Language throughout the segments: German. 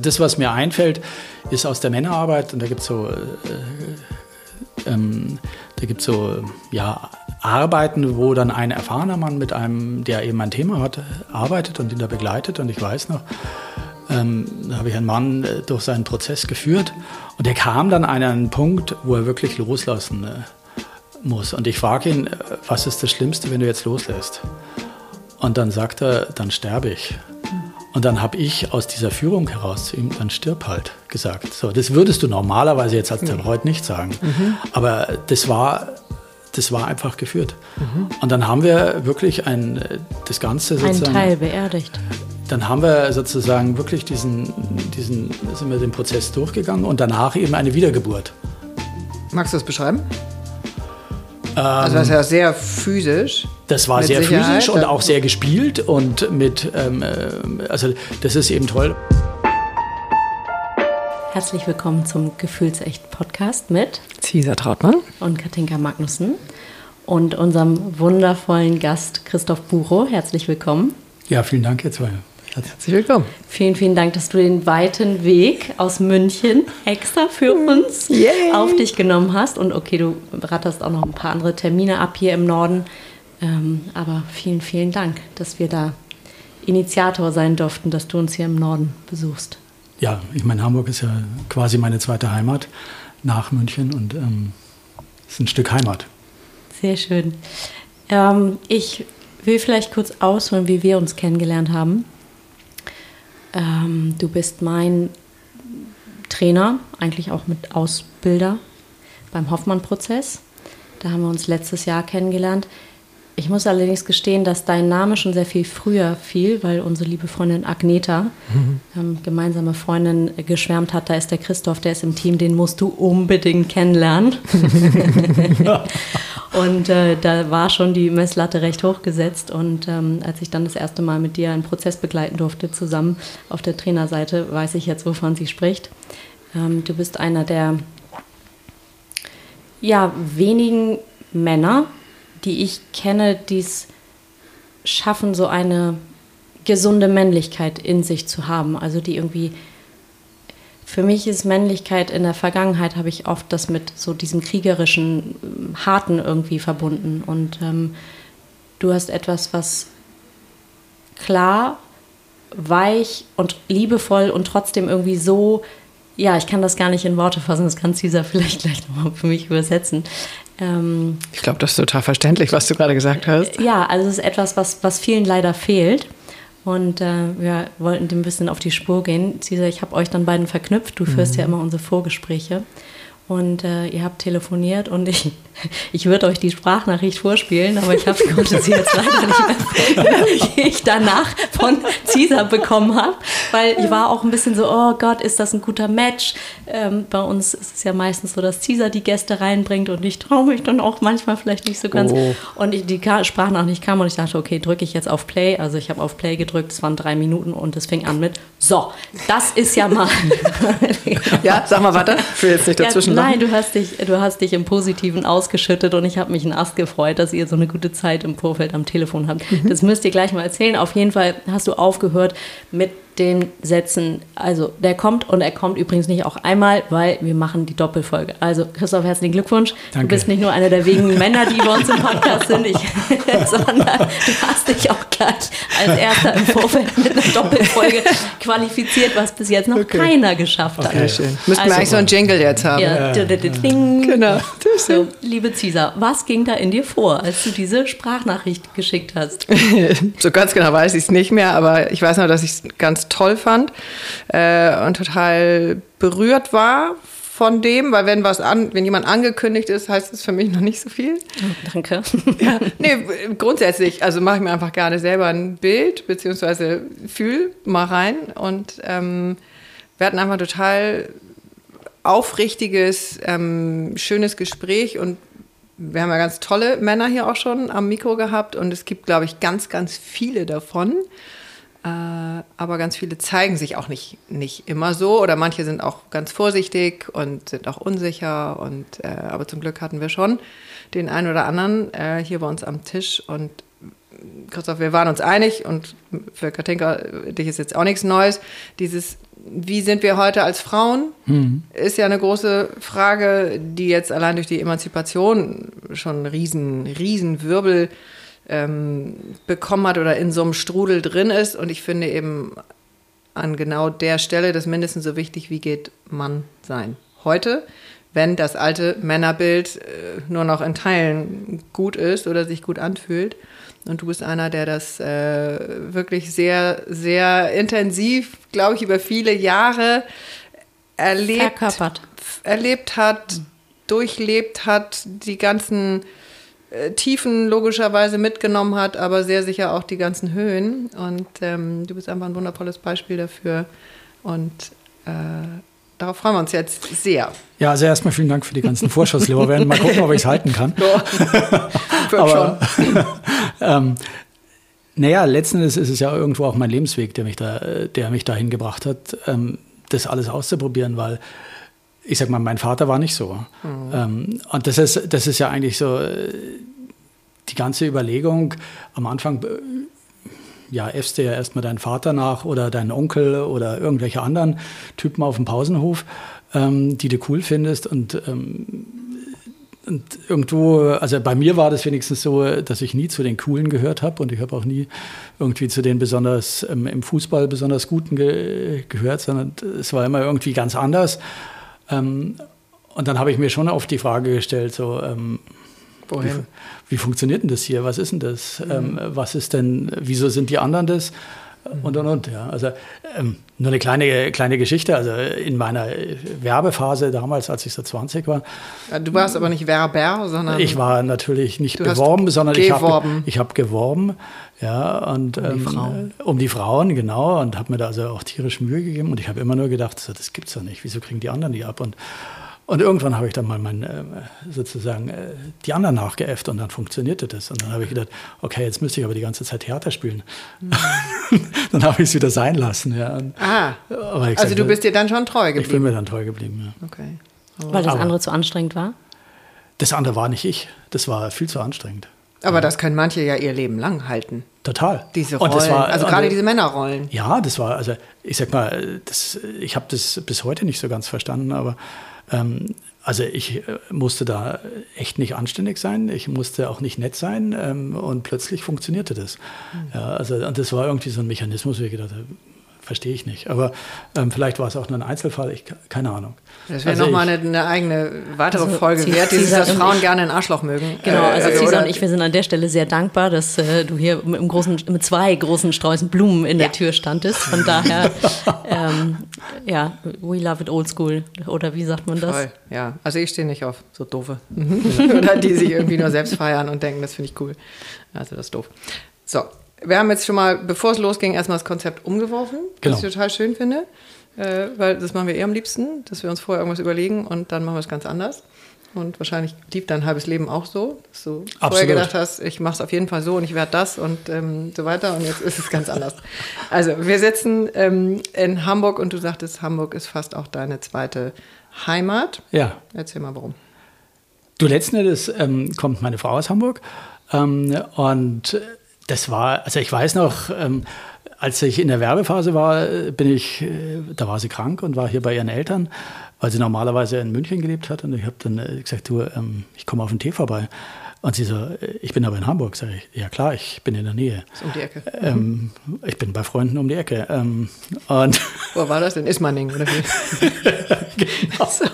Das, was mir einfällt, ist aus der Männerarbeit und da gibt es so, äh, ähm, da gibt's so ja, Arbeiten, wo dann ein erfahrener Mann mit einem, der eben ein Thema hat, arbeitet und ihn da begleitet. Und ich weiß noch, ähm, da habe ich einen Mann äh, durch seinen Prozess geführt und der kam dann an einen Punkt, wo er wirklich loslassen äh, muss. Und ich frage ihn, äh, was ist das Schlimmste, wenn du jetzt loslässt? Und dann sagt er, dann sterbe ich. Und dann habe ich aus dieser Führung heraus zu ihm, dann stirb halt, gesagt. So, das würdest du normalerweise jetzt als Therapeut nicht sagen. Mhm. Aber das war, das war einfach geführt. Mhm. Und dann haben wir wirklich ein, das Ganze sozusagen. Ein Teil beerdigt. Dann haben wir sozusagen wirklich diesen, diesen, sind wir den Prozess durchgegangen und danach eben eine Wiedergeburt. Magst du das beschreiben? Also das ist ja sehr physisch. Das war sehr Sicherheit. physisch und auch sehr gespielt und mit, ähm, äh, also das ist eben toll. Herzlich willkommen zum Gefühlsecht Podcast mit Cesar Trautmann und Katinka Magnussen und unserem wundervollen Gast Christoph Bucho. Herzlich willkommen. Ja, vielen Dank, ihr zwei. Herzlich willkommen. Vielen, vielen Dank, dass du den weiten Weg aus München extra für uns Yay. auf dich genommen hast. Und okay, du ratterst auch noch ein paar andere Termine ab hier im Norden. Ähm, aber vielen, vielen Dank, dass wir da Initiator sein durften, dass du uns hier im Norden besuchst. Ja, ich meine, Hamburg ist ja quasi meine zweite Heimat nach München und ähm, ist ein Stück Heimat. Sehr schön. Ähm, ich will vielleicht kurz ausholen, wie wir uns kennengelernt haben. Ähm, du bist mein Trainer, eigentlich auch mit Ausbilder beim Hoffmann-Prozess. Da haben wir uns letztes Jahr kennengelernt. Ich muss allerdings gestehen, dass dein Name schon sehr viel früher fiel, weil unsere liebe Freundin Agneta, mhm. ähm, gemeinsame Freundin, geschwärmt hat, da ist der Christoph, der ist im Team, den musst du unbedingt kennenlernen. und äh, da war schon die Messlatte recht hoch gesetzt. Und ähm, als ich dann das erste Mal mit dir einen Prozess begleiten durfte, zusammen auf der Trainerseite, weiß ich jetzt, wovon sie spricht. Ähm, du bist einer der ja, wenigen Männer, die ich kenne, die es schaffen, so eine gesunde Männlichkeit in sich zu haben. Also die irgendwie, für mich ist Männlichkeit in der Vergangenheit, habe ich oft das mit so diesem kriegerischen, harten irgendwie verbunden. Und ähm, du hast etwas, was klar, weich und liebevoll und trotzdem irgendwie so ja, ich kann das gar nicht in Worte fassen, das kann Cesar vielleicht gleich nochmal für mich übersetzen. Ähm, ich glaube, das ist total verständlich, was du gerade gesagt hast. Ja, also es ist etwas, was, was vielen leider fehlt. Und äh, wir wollten dem ein bisschen auf die Spur gehen. Cesar, ich habe euch dann beiden verknüpft. Du führst mhm. ja immer unsere Vorgespräche und äh, ihr habt telefoniert und ich, ich würde euch die Sprachnachricht vorspielen, aber ich hab, konnte sie jetzt leider nicht mehr, die ich danach von Caesar bekommen habe, weil ich war auch ein bisschen so, oh Gott, ist das ein guter Match? Ähm, bei uns ist es ja meistens so, dass Caesar die Gäste reinbringt und ich traue mich dann auch manchmal vielleicht nicht so ganz. Oh. Und ich, die Sprachnachricht kam und ich dachte, okay, drücke ich jetzt auf Play. Also ich habe auf Play gedrückt, es waren drei Minuten und es fing an mit, so, das ist ja mal... ja, sag mal, warte, ich will jetzt nicht dazwischen Nein, du hast dich, du hast dich im Positiven ausgeschüttet und ich habe mich einen Ast gefreut, dass ihr so eine gute Zeit im Vorfeld am Telefon habt. Mhm. Das müsst ihr gleich mal erzählen. Auf jeden Fall hast du aufgehört mit den Sätzen, also der kommt und er kommt übrigens nicht auch einmal, weil wir machen die Doppelfolge. Also Christoph, herzlichen Glückwunsch. Danke. Du bist nicht nur einer der wenigen Männer, die bei uns im Podcast sind, ich, sondern du hast dich auch gleich als erster im Vorfeld mit einer Doppelfolge qualifiziert, was bis jetzt noch okay. keiner geschafft hat. Okay, schön. Müssten also, wir eigentlich so einen Jingle jetzt haben. Ja. Ja. Genau. So, liebe Cesar, was ging da in dir vor, als du diese Sprachnachricht geschickt hast? so ganz genau weiß ich es nicht mehr, aber ich weiß noch, dass ich es ganz toll fand äh, und total berührt war von dem, weil wenn was an, wenn jemand angekündigt ist, heißt es für mich noch nicht so viel. Oh, danke. ja, nee, grundsätzlich, also mache ich mir einfach gerne selber ein Bild, beziehungsweise fühl mal rein und ähm, wir hatten einfach total aufrichtiges, ähm, schönes Gespräch und wir haben ja ganz tolle Männer hier auch schon am Mikro gehabt und es gibt, glaube ich, ganz, ganz viele davon. Äh, aber ganz viele zeigen sich auch nicht, nicht immer so oder manche sind auch ganz vorsichtig und sind auch unsicher. Und, äh, aber zum Glück hatten wir schon den einen oder anderen äh, hier bei uns am Tisch und Christoph, wir waren uns einig und für Katinka, dich ist jetzt auch nichts Neues, dieses wie sind wir heute als Frauen? Mhm. Ist ja eine große Frage, die jetzt allein durch die Emanzipation schon einen riesen, riesen Wirbel ähm, bekommen hat oder in so einem Strudel drin ist. Und ich finde eben an genau der Stelle das mindestens so wichtig, wie geht Mann sein. Heute, wenn das alte Männerbild äh, nur noch in Teilen gut ist oder sich gut anfühlt. Und du bist einer, der das äh, wirklich sehr, sehr intensiv, glaube ich, über viele Jahre erlebt, Verkörpert. erlebt hat, durchlebt hat, die ganzen äh, Tiefen logischerweise mitgenommen hat, aber sehr sicher auch die ganzen Höhen. Und ähm, du bist einfach ein wundervolles Beispiel dafür. Und äh, darauf freuen wir uns jetzt sehr. Ja, also erstmal vielen Dank für die ganzen Vorschusslorbeeren. Mal gucken, ob ich es halten kann. Ja, aber, ähm, naja, letzten Endes ist es ja irgendwo auch mein Lebensweg, der mich, da, der mich dahin gebracht hat, ähm, das alles auszuprobieren, weil ich sag mal, mein Vater war nicht so. Mhm. Ähm, und das ist, das ist ja eigentlich so äh, die ganze Überlegung am Anfang. Ja, äffst du ja erstmal deinen Vater nach oder deinen Onkel oder irgendwelche anderen Typen auf dem Pausenhof, ähm, die du cool findest. Und, ähm, und irgendwo, also bei mir war das wenigstens so, dass ich nie zu den Coolen gehört habe und ich habe auch nie irgendwie zu den besonders ähm, im Fußball besonders Guten ge gehört, sondern es war immer irgendwie ganz anders. Ähm, und dann habe ich mir schon oft die Frage gestellt, so, ähm, wie, wie, funktioniert denn das hier? Was ist denn das? Mhm. Ähm, was ist denn, wieso sind die anderen das? und und und. Ja. Also ähm, nur eine kleine, kleine Geschichte. Also in meiner Werbephase damals, als ich so 20 war. Du warst aber nicht Werber, sondern. Ich war natürlich nicht beworben, sondern geworben. ich habe hab geworben. Ja, und, um die ähm, Frauen. Um die Frauen, genau. Und habe mir da also auch tierisch Mühe gegeben. Und ich habe immer nur gedacht, so, das gibt's doch nicht. Wieso kriegen die anderen die ab? Und und irgendwann habe ich dann mal mein, äh, sozusagen äh, die anderen nachgeäfft und dann funktionierte das. Und dann habe ich gedacht, okay, jetzt müsste ich aber die ganze Zeit Theater spielen. Mhm. dann habe ich es wieder sein lassen. Ja. Und, ah, also du bist dir dann schon treu geblieben? Ich bin mir dann treu geblieben, ja. Okay. Aber Weil das andere zu anstrengend war? Das andere war nicht ich. Das war viel zu anstrengend. Aber das können manche ja ihr Leben lang halten. Total. Diese Rollen, war, also gerade diese Männerrollen. Ja, das war, also ich sag mal, das, ich habe das bis heute nicht so ganz verstanden, aber ähm, also ich äh, musste da echt nicht anständig sein, ich musste auch nicht nett sein ähm, und plötzlich funktionierte das. Mhm. Ja, also, und das war irgendwie so ein Mechanismus, wo ich gedacht habe, verstehe ich nicht. Aber ähm, vielleicht war es auch nur ein Einzelfall, ich, keine Ahnung. Das wäre also nochmal eine, eine eigene weitere also Folge wert, dieses, dass Frauen gerne einen Arschloch mögen. Genau, also äh, Cesar und ich, wir sind an der Stelle sehr dankbar, dass äh, du hier mit, großen, mit, zwei großen Sträußen Blumen in der Tür standest. Von daher, ähm, ja, we love it old school. Oder wie sagt man das? Voll. Ja, also ich stehe nicht auf so doofe. Oder die sich irgendwie nur selbst feiern und denken, das finde ich cool. Also das ist doof. So, wir haben jetzt schon mal, bevor es losging, erstmal das Konzept umgeworfen, genau. was ich total schön finde. Äh, weil das machen wir eher am liebsten, dass wir uns vorher irgendwas überlegen und dann machen wir es ganz anders. Und wahrscheinlich lief dein halbes Leben auch so, dass du Absolut. vorher gedacht hast, ich mache es auf jeden Fall so und ich werde das und ähm, so weiter. Und jetzt ist es ganz anders. Also wir sitzen ähm, in Hamburg und du sagtest, Hamburg ist fast auch deine zweite Heimat. Ja. Erzähl mal, warum. Du, letzten Endes ähm, kommt meine Frau aus Hamburg ähm, und das war, also ich weiß noch, ähm, als ich in der Werbephase war, bin ich, äh, da war sie krank und war hier bei ihren Eltern, weil sie normalerweise in München gelebt hat. Und ich habe dann äh, gesagt, du, ähm, ich komme auf den Tee vorbei. Und sie so, ich bin aber in Hamburg. Sag ich, ja klar, ich bin in der Nähe. Ist um die Ecke. Ähm, ich bin bei Freunden um die Ecke. Ähm, und Wo war das denn? Ismaning oder wie? genau. So.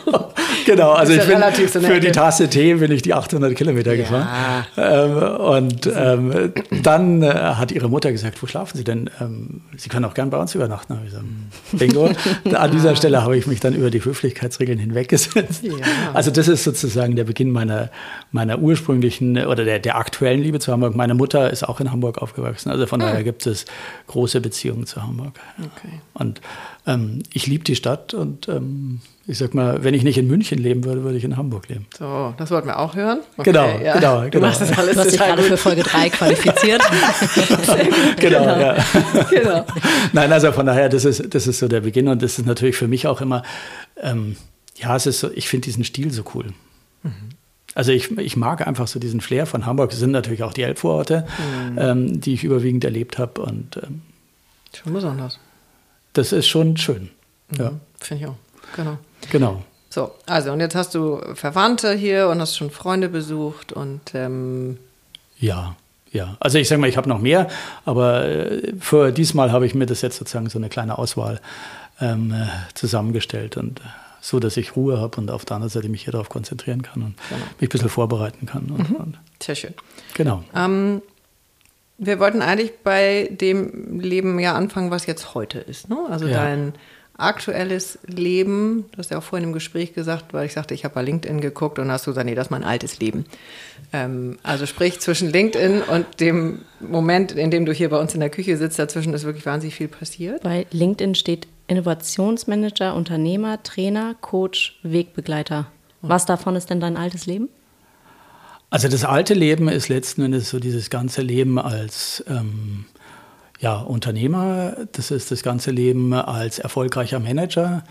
genau, also ich bin, für die Tasse Tee bin ich die 800 Kilometer ja. gefahren. Ähm, und ähm, dann äh, hat ihre Mutter gesagt, wo schlafen Sie denn? Ähm, Sie können auch gern bei uns übernachten. Ich gesagt, Bingo. An dieser Stelle habe ich mich dann über die Höflichkeitsregeln hinweggesetzt. Ja. Also das ist sozusagen der Beginn meiner, meiner ursprünglichen ursprünglichen oder der, der aktuellen Liebe zu Hamburg. Meine Mutter ist auch in Hamburg aufgewachsen, also von ah. daher gibt es große Beziehungen zu Hamburg. Okay. Und ähm, ich liebe die Stadt und ähm, ich sag mal, wenn ich nicht in München leben würde, würde ich in Hamburg leben. So, das wollten wir auch hören. Okay, genau, ja. genau, genau. Du machst das alles du hast dich gerade für Folge 3 qualifiziert. genau, genau. Ja. genau. Nein, also von daher, das ist, das ist so der Beginn und das ist natürlich für mich auch immer, ähm, ja, es ist so, ich finde diesen Stil so cool. Mhm. Also ich, ich mag einfach so diesen Flair von Hamburg. Es sind natürlich auch die Elbvororte, mhm. ähm, die ich überwiegend erlebt habe. Und ähm, schon besonders. Das ist schon schön. Ja. Finde ich auch. Genau. Genau. So, also und jetzt hast du Verwandte hier und hast schon Freunde besucht und ähm, Ja, ja. Also ich sage mal, ich habe noch mehr, aber äh, für diesmal habe ich mir das jetzt sozusagen so eine kleine Auswahl ähm, äh, zusammengestellt und äh, so, dass ich Ruhe habe und auf der anderen Seite mich hier darauf konzentrieren kann und mich ein bisschen vorbereiten kann. Und, und, sehr schön. genau. Ähm, wir wollten eigentlich bei dem Leben ja anfangen, was jetzt heute ist. Ne? Also Ja. dein aktuelles Leben, du hast ja auch vorhin im Gespräch gesagt, weil ich sagte, ich habe bei LinkedIn geguckt und hast du gesagt, nee, das ist mein altes Leben. Ähm, also sprich, zwischen LinkedIn und dem Moment, in dem du hier bei uns in der Küche sitzt, dazwischen ist wirklich wahnsinnig viel passiert. Bei LinkedIn steht Innovationsmanager, Unternehmer, Trainer, Coach, Wegbegleiter. Was davon ist denn dein altes Leben? Also das alte Leben ist letzten Endes so dieses ganze Leben als ähm, ja, Unternehmer, das ist das ganze Leben als erfolgreicher Manager,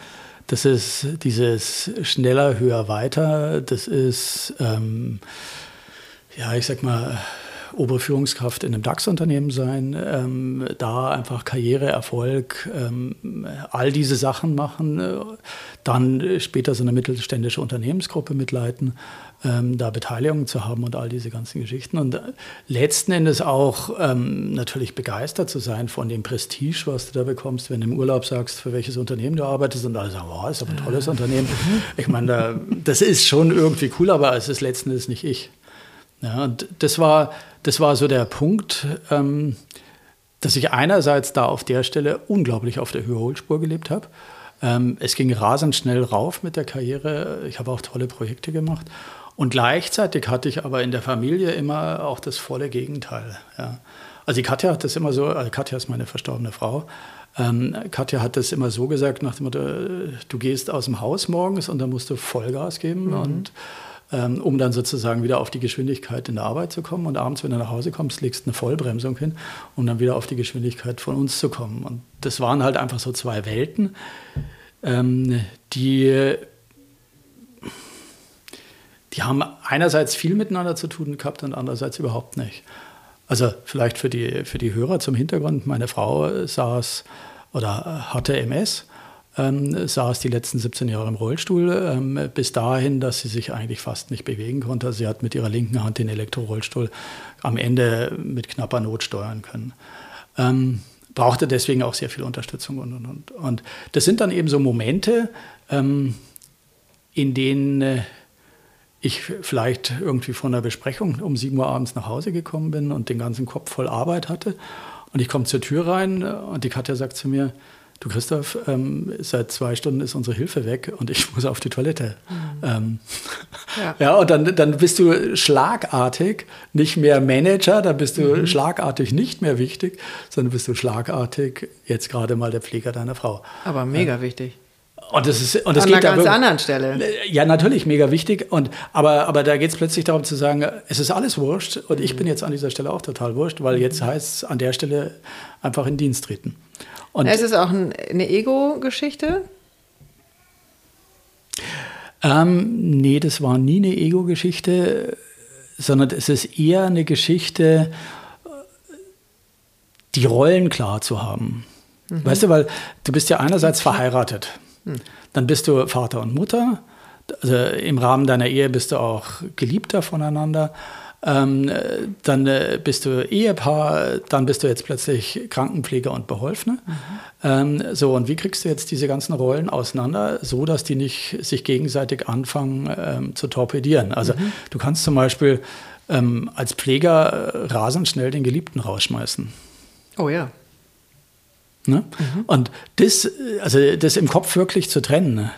das ist dieses schneller, höher, weiter, das ist, ähm, ja, ich sag mal, Oberführungskraft in einem DAX-Unternehmen sein, ähm, da einfach Karriere, Erfolg, ähm, all diese Sachen machen, äh, dann später so eine mittelständische Unternehmensgruppe mitleiten, ähm, da Beteiligung zu haben und all diese ganzen Geschichten. Und äh, letzten Endes auch ähm, natürlich begeistert zu sein von dem Prestige, was du da bekommst, wenn du im Urlaub sagst, für welches Unternehmen du arbeitest und alle sagen, wow, ist aber ein tolles Unternehmen. Ich meine, da, das ist schon irgendwie cool, aber es ist letzten Endes nicht ich. Ja, und das war, das war so der Punkt, ähm, dass ich einerseits da auf der Stelle unglaublich auf der Überholspur gelebt habe. Ähm, es ging rasend schnell rauf mit der Karriere. Ich habe auch tolle Projekte gemacht. Und gleichzeitig hatte ich aber in der Familie immer auch das volle Gegenteil. Ja. Also die Katja hat das immer so, also Katja ist meine verstorbene Frau. Ähm, Katja hat das immer so gesagt, nach dem Motto, äh, du gehst aus dem Haus morgens und dann musst du Vollgas geben und ähm, um dann sozusagen wieder auf die Geschwindigkeit in der Arbeit zu kommen. Und abends, wenn du nach Hause kommst, legst eine Vollbremsung hin, um dann wieder auf die Geschwindigkeit von uns zu kommen. Und das waren halt einfach so zwei Welten, ähm, die, die haben einerseits viel miteinander zu tun gehabt und andererseits überhaupt nicht. Also vielleicht für die, für die Hörer zum Hintergrund, meine Frau saß oder hatte MS ähm, saß die letzten 17 Jahre im Rollstuhl, ähm, bis dahin, dass sie sich eigentlich fast nicht bewegen konnte. Sie hat mit ihrer linken Hand den Elektrorollstuhl am Ende mit knapper Not steuern können. Ähm, brauchte deswegen auch sehr viel Unterstützung und, und, und. Und das sind dann eben so Momente, ähm, in denen äh, ich vielleicht irgendwie von einer Besprechung um 7 Uhr abends nach Hause gekommen bin und den ganzen Kopf voll Arbeit hatte. Und ich komme zur Tür rein und die Katja sagt zu mir, du Christoph, ähm, seit zwei Stunden ist unsere Hilfe weg und ich muss auf die Toilette. Ähm, Ja. ja. und dann, dann bist du schlagartig nicht mehr Manager, dann bist du schlagartig nicht mehr wichtig, sondern bist du schlagartig jetzt gerade mal der Pfleger deiner Frau. Aber mega wichtig. Und das ist und das An geht einer ganz wirklich- anderen Stelle. ja, natürlich, mega wichtig. Und, aber, aber da geht es plötzlich darum zu sagen, es ist alles wurscht und ich bin jetzt an dieser Stelle auch total wurscht, weil jetzt heißt es an der Stelle einfach in Dienst treten. Und Es ist auch ein, eine Ego-Geschichte. ähm, nee, das war nie eine Ego-Geschichte, sondern es ist eher eine Geschichte, die Rollen klar zu haben. Weißt du, weil du bist ja einerseits verheiratet, dann bist du Vater und Mutter, also im Rahmen deiner Ehe bist du auch Geliebter voneinander. Ähm, äh, dann äh, bist du Ehepaar, dann bist du jetzt plötzlich Krankenpfleger und Beholfene. Ähm, so, und wie kriegst du jetzt diese ganzen Rollen auseinander, so dass die nicht sich gegenseitig anfangen ähm, zu torpedieren? Also du kannst zum Beispiel ähm, als Pfleger äh, rasend schnell den Geliebten rausschmeißen. Oh ja. Ne? Und das, äh, also das im Kopf wirklich zu trennen.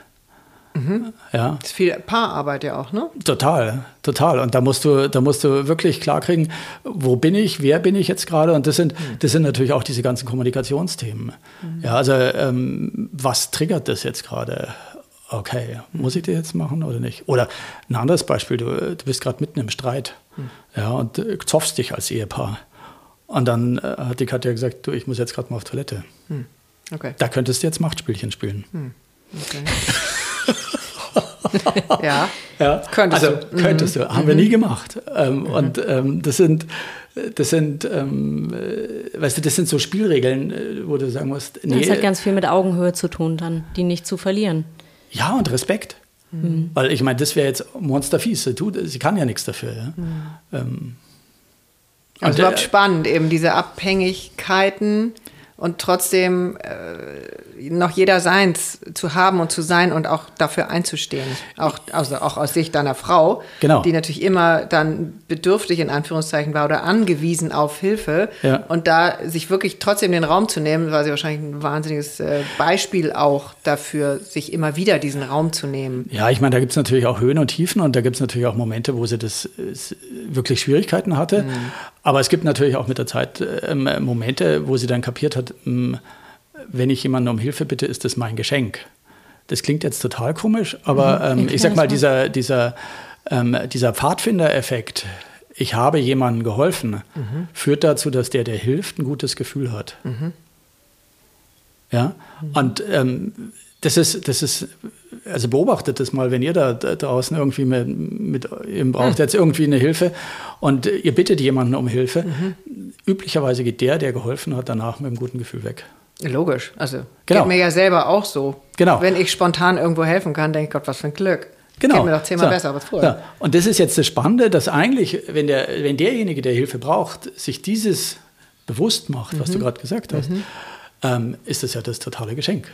Ne? Ja, Das ist viel Paararbeit ja auch, ne? total, total. Und da musst du, da musst du wirklich klarkriegen, wo bin ich, wer bin ich jetzt gerade? Und das sind, das sind natürlich auch diese ganzen Kommunikationsthemen. Ja, also ähm, was triggert das jetzt gerade? Okay, muss ich das jetzt machen oder nicht? Oder ein anderes Beispiel, du, du bist gerade mitten im Streit ja, und äh, zoffst dich als Ehepaar. Und dann äh, hat die Katja gesagt, du, ich muss jetzt gerade mal auf Toilette. Okay. Da könntest du jetzt Machtspielchen spielen. okay. ja. Ja, Könntest also, du. Mhm. Könntest du. Haben wir nie gemacht. Ähm, Und ähm, das sind, das sind, ähm, äh, weißt du, das sind so Spielregeln, äh, wo du sagen musst, nee. Das hat ganz viel mit Augenhöhe zu tun, dann, die nicht zu verlieren. Ja, und Respekt. Mhm. Weil ich meine, das wäre jetzt monsterfies. Sie, tut, sie kann ja nichts dafür. Ja? Mhm. Ähm, also überhaupt spannend, eben diese Abhängigkeiten und trotzdem äh, noch jeder Seins zu haben und zu sein und auch dafür einzustehen. Auch, also auch aus Sicht deiner Frau, genau. die natürlich immer dann bedürftig in Anführungszeichen war oder angewiesen auf Hilfe. Ja. Und da sich wirklich trotzdem den Raum zu nehmen, war sie wahrscheinlich ein wahnsinniges äh, Beispiel auch dafür, sich immer wieder diesen Raum zu nehmen. Ja, ich meine, da gibt es natürlich auch Höhen und Tiefen und da gibt es natürlich auch Momente, wo sie das wirklich Schwierigkeiten hatte. Mhm. Aber es gibt natürlich auch mit der Zeit äh, Momente, wo sie dann kapiert hat, mh, wenn ich jemanden um Hilfe bitte, ist das mein Geschenk. Das klingt jetzt total komisch, aber mhm, ähm, ich sag mal, dieser, dieser, ähm, dieser Pfadfinder-Effekt, ich habe jemandem geholfen, mhm. führt dazu, dass der, der hilft, ein gutes Gefühl hat. Mhm. Ja, und ähm, das ist, das ist, also beobachtet das mal, wenn ihr da, da draußen irgendwie mit, mit ihr braucht hm. jetzt irgendwie eine Hilfe und ihr bittet jemanden um Hilfe. Mhm. Üblicherweise geht der, der geholfen hat, danach mit einem guten Gefühl weg. Logisch, also genau. geht mir ja selber auch so. Genau. Wenn ich spontan irgendwo helfen kann, denke ich, Gott, was für ein Glück. Genau. Geht mir doch zehnmal so. besser als vorher. So. Und das ist jetzt das Spannende, dass eigentlich, wenn, der, wenn derjenige, der Hilfe braucht, sich dieses bewusst macht, mhm. was du mhm. gerade gesagt hast, mhm. ähm, ist das ja das totale Geschenk.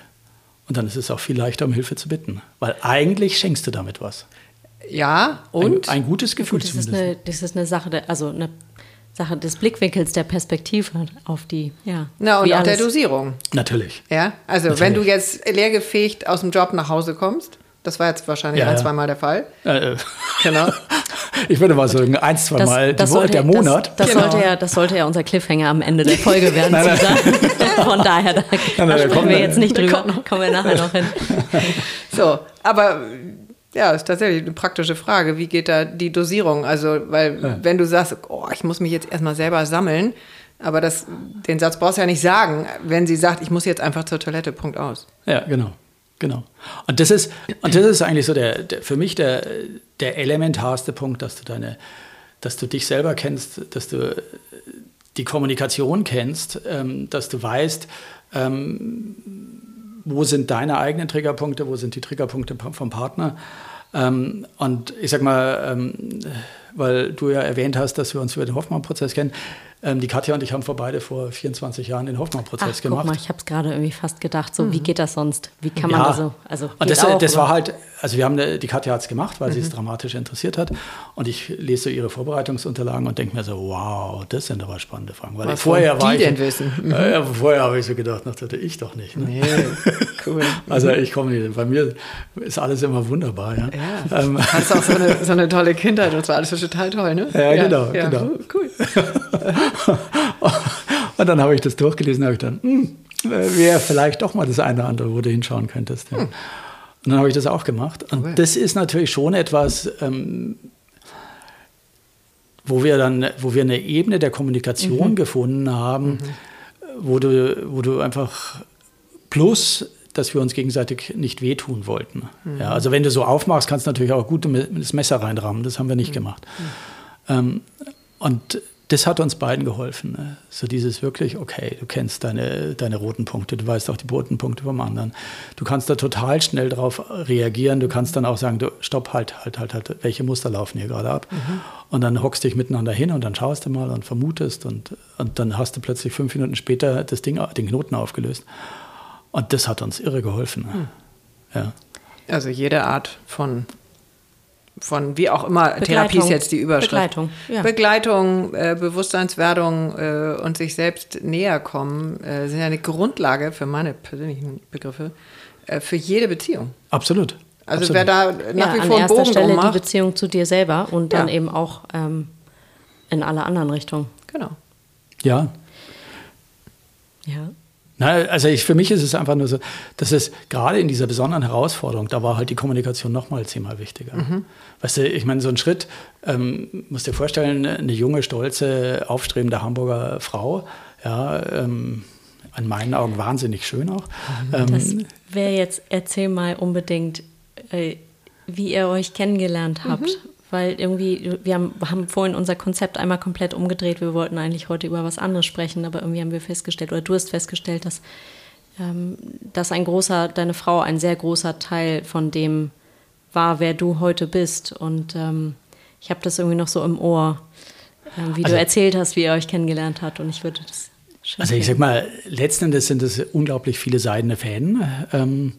Und dann ist es auch viel leichter, um Hilfe zu bitten. Weil eigentlich schenkst du damit was. Ja, und? Ein, ein gutes Gefühl gut, das Ist eine, das ist eine Sache, der, also eine Sache des Blickwinkels, der Perspektive auf die, ja. Na, und auch alles. der Dosierung. Natürlich. Ja, also Natürlich. wenn du jetzt leergefegt aus dem Job nach Hause kommst, das war jetzt wahrscheinlich ja, ein, ja. zweimal der Fall. Äh, genau. Ich würde mal sagen, ein, zwei das, Mal das sollte, der Monat. Das, das genau. sollte ja, das sollte ja unser Cliffhanger am Ende der Folge werden. nein, nein. Von daher, da, nein, da sprechen wir jetzt nicht drüber. Kommen wir nachher noch hin. So, aber ja, ist tatsächlich eine praktische Frage. Wie geht da die Dosierung? Also, weil ja. wenn du sagst, oh, ich muss mich jetzt erstmal selber sammeln, aber das, den Satz brauchst du ja nicht sagen, wenn sie sagt, ich muss jetzt einfach zur Toilette, Punkt aus. Ja, genau. Genau. Und das ist, und das ist eigentlich so der, der, für mich der, der elementarste Punkt, dass du deine, dass du dich selber kennst, dass du die Kommunikation kennst, ähm, dass du weißt, ähm, wo sind deine eigenen Triggerpunkte, wo sind die Triggerpunkte vom Partner. Ähm, und ich sag mal, ähm, weil du ja erwähnt hast, dass wir uns über den Hoffmann-Prozess kennen. Ähm, die Katja und ich haben vor beide vor 24 Jahren den Hoffmann-Prozess gemacht. Guck mal, ich habe es gerade irgendwie fast gedacht, so mhm. wie geht das sonst? Wie kann man ja. da so? Also und das, auch, das war halt, also wir haben die Katja hat es gemacht, weil mhm. sie es dramatisch interessiert hat. Und ich lese so ihre Vorbereitungsunterlagen und denke mir so, wow, das sind aber spannende Fragen. Weil Was vorher die war denn wissen? Mhm. Äh, vorher habe ich so gedacht, das hatte ich doch nicht. Ne? Nee, cool. also ich komme nicht, bei mir ist alles immer wunderbar. Ja. ja. Ähm, Hast auch so eine, so eine tolle Kindheit, das war alles total toll, ne? Ja, ja genau, ja, genau. Cool. und dann habe ich das durchgelesen, habe ich dann, hm, wäre vielleicht doch mal das eine oder andere, wo du hinschauen könntest. Ja. Hm. Und dann habe ich das auch gemacht. Und okay. das ist natürlich schon etwas, ähm, wo wir dann, wo wir eine Ebene der Kommunikation mhm. gefunden haben, mhm. wo du, wo du einfach plus dass wir uns gegenseitig nicht wehtun wollten. Mhm. Ja, also wenn du so aufmachst, kannst du natürlich auch gut das Messer reinrammen. Das haben wir nicht mhm. gemacht. Mhm. Ähm, und das hat uns beiden geholfen. Ne? So dieses wirklich, okay, du kennst deine, deine roten Punkte, du weißt auch die roten Punkte vom anderen. Du kannst da total schnell darauf reagieren. Du kannst dann auch sagen, du, stopp, halt, halt, halt, halt, welche Muster laufen hier gerade ab? Mhm. Und dann hockst dich miteinander hin und dann schaust du mal und vermutest und, und dann hast du plötzlich fünf Minuten später das Ding, den Knoten aufgelöst. Und das hat uns irre geholfen. Mhm. Ja. Also jede Art von von wie auch immer, Begleitung. Therapie ist jetzt die Überschrift. Begleitung, ja. Begleitung äh, Bewusstseinswerdung äh, und sich selbst näher kommen äh, sind ja eine Grundlage für meine persönlichen Begriffe äh, für jede Beziehung. Absolut. Also Absolut. wer da nach ja, wie vor an einen Bogen Stelle macht, die Beziehung zu dir selber und dann ja. eben auch ähm, in alle anderen Richtungen. Genau. Ja. Ja. Na, also ich, für mich ist es einfach nur so, dass es gerade in dieser besonderen Herausforderung, da war halt die Kommunikation nochmal zehnmal wichtiger. Mhm. Weißt du, ich meine, so ein Schritt, ähm, musst dir vorstellen, eine junge, stolze, aufstrebende Hamburger Frau, ja, ähm, in meinen Augen wahnsinnig schön auch. Mhm. Ähm, das wäre jetzt, erzähl mal unbedingt, äh, wie ihr euch kennengelernt habt. Mhm. Weil irgendwie, wir haben, haben vorhin unser Konzept einmal komplett umgedreht. Wir wollten eigentlich heute über was anderes sprechen, aber irgendwie haben wir festgestellt, oder du hast festgestellt, dass, ähm, dass ein großer, deine Frau ein sehr großer Teil von dem war, wer du heute bist. Und ähm, ich habe das irgendwie noch so im Ohr, äh, wie also, du erzählt hast, wie ihr euch kennengelernt habt. Und ich würde das schön Also ich sag mal, letzten Endes sind es unglaublich viele seidene Fäden. Ähm,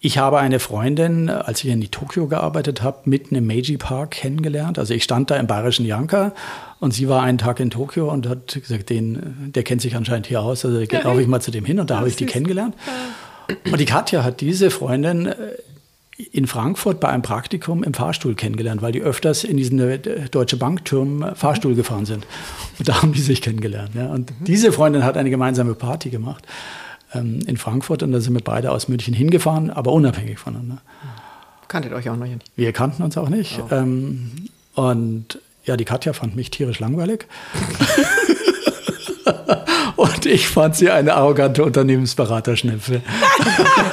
ich habe eine Freundin, als ich in Tokio gearbeitet habe, mitten im Meiji Park kennengelernt. Also ich stand da im bayerischen Yanka und sie war einen Tag in Tokio und hat gesagt, den, der kennt sich anscheinend hier aus. Also ja, laufe ich mal zu dem hin und da habe ich die kennengelernt. Und die Katja hat diese Freundin äh, in Frankfurt bei einem Praktikum im Fahrstuhl kennengelernt, weil die öfters in diesen äh, Deutsche Bank-Turm äh, Fahrstuhl gefahren sind. Und da haben die sich kennengelernt. Ja. Und mhm. diese Freundin hat eine gemeinsame Party gemacht ähm, in Frankfurt und da sind wir beide aus München hingefahren, aber unabhängig voneinander. Kanntet euch auch noch nicht? Wir kannten uns auch nicht. Oh. Ähm, und ja, die Katja fand mich tierisch langweilig. Und ich fand sie eine arrogante Unternehmensberaterschnepfe.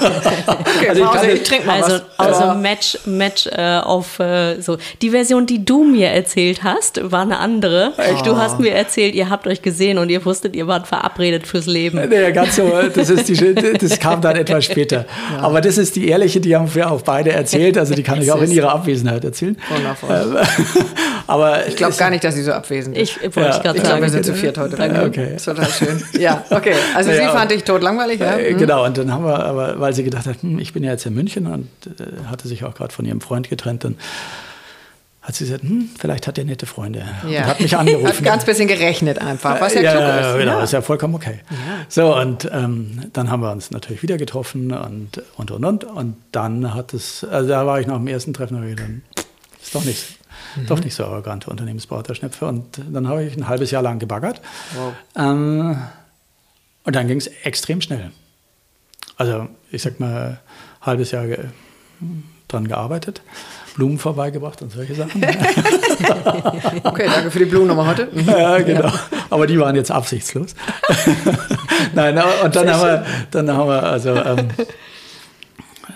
okay, also, ich, ich trinke mal also, was. Also ja. Match, Match äh, auf äh, so. Die Version, die du mir erzählt hast, war eine andere. Echt? Du hast mir erzählt, ihr habt euch gesehen und ihr wusstet, ihr wart verabredet fürs Leben. Nee, ganz so. Das, ist die, das kam dann etwas später. Ja. Aber das ist die ehrliche, die haben wir auch beide erzählt. Also die kann ich auch in ihrer Abwesenheit erzählen. Wundervoll. Aber ich glaube gar nicht, dass sie so abwesend ist. Ich, ich, ja. ich glaube, wir sind zu viert heute. Okay. Das ist total schön. Ja, okay. Also ja, sie fand ich tot langweilig, ja? Mhm. Genau, und dann haben wir, aber weil sie gedacht hat, hm, ich bin ja jetzt in München und äh, hatte sich auch gerade von ihrem Freund getrennt, dann hat sie gesagt, hm, vielleicht hat er nette Freunde. Ja. Und hat mich angerufen. hat ganz bisschen gerechnet einfach, was ja, ja klug ist. Genau, ja. ist ja vollkommen okay. Ja. So, und ähm, dann haben wir uns natürlich wieder getroffen und, und, und, und. Und dann hat es, also da war ich nach dem ersten Treffen, und dann ist doch nichts mhm. doch nicht so arrogante Unternehmensberaterschnepfe. Und dann habe ich ein halbes Jahr lang gebaggert. Wow. Ähm, und dann ging es extrem schnell. Also ich sag mal, ein halbes Jahr ge dran gearbeitet, Blumen vorbeigebracht und solche Sachen. okay, danke für die Blumen nochmal heute. ja, genau. Aber die waren jetzt absichtslos. Nein, und dann haben, wir, dann haben wir, also, ähm,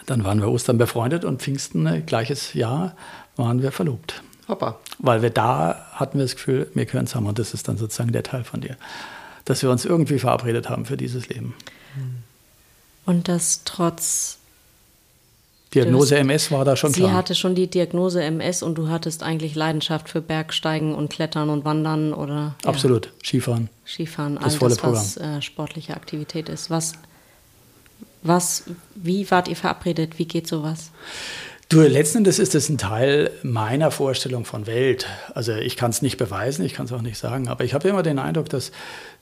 dann waren wir Ostern befreundet und Pfingsten, äh, gleiches Jahr, waren wir verlobt. Hoppa. Weil wir da hatten wir das Gefühl, wir können es haben und das ist dann sozusagen der Teil von dir. Dass wir uns irgendwie verabredet haben für dieses Leben. Und das trotz. Diagnose MS war da schon Sie klar. Sie hatte schon die Diagnose MS und du hattest eigentlich Leidenschaft für Bergsteigen und Klettern und Wandern oder. Ja. Absolut, Skifahren. Skifahren, das all das, was äh, sportliche Aktivität ist. Was, was, wie wart ihr verabredet? Wie geht sowas? Du, letzten Endes ist es ein Teil meiner Vorstellung von Welt. Also ich kann es nicht beweisen, ich kann es auch nicht sagen, aber ich habe immer den Eindruck, dass,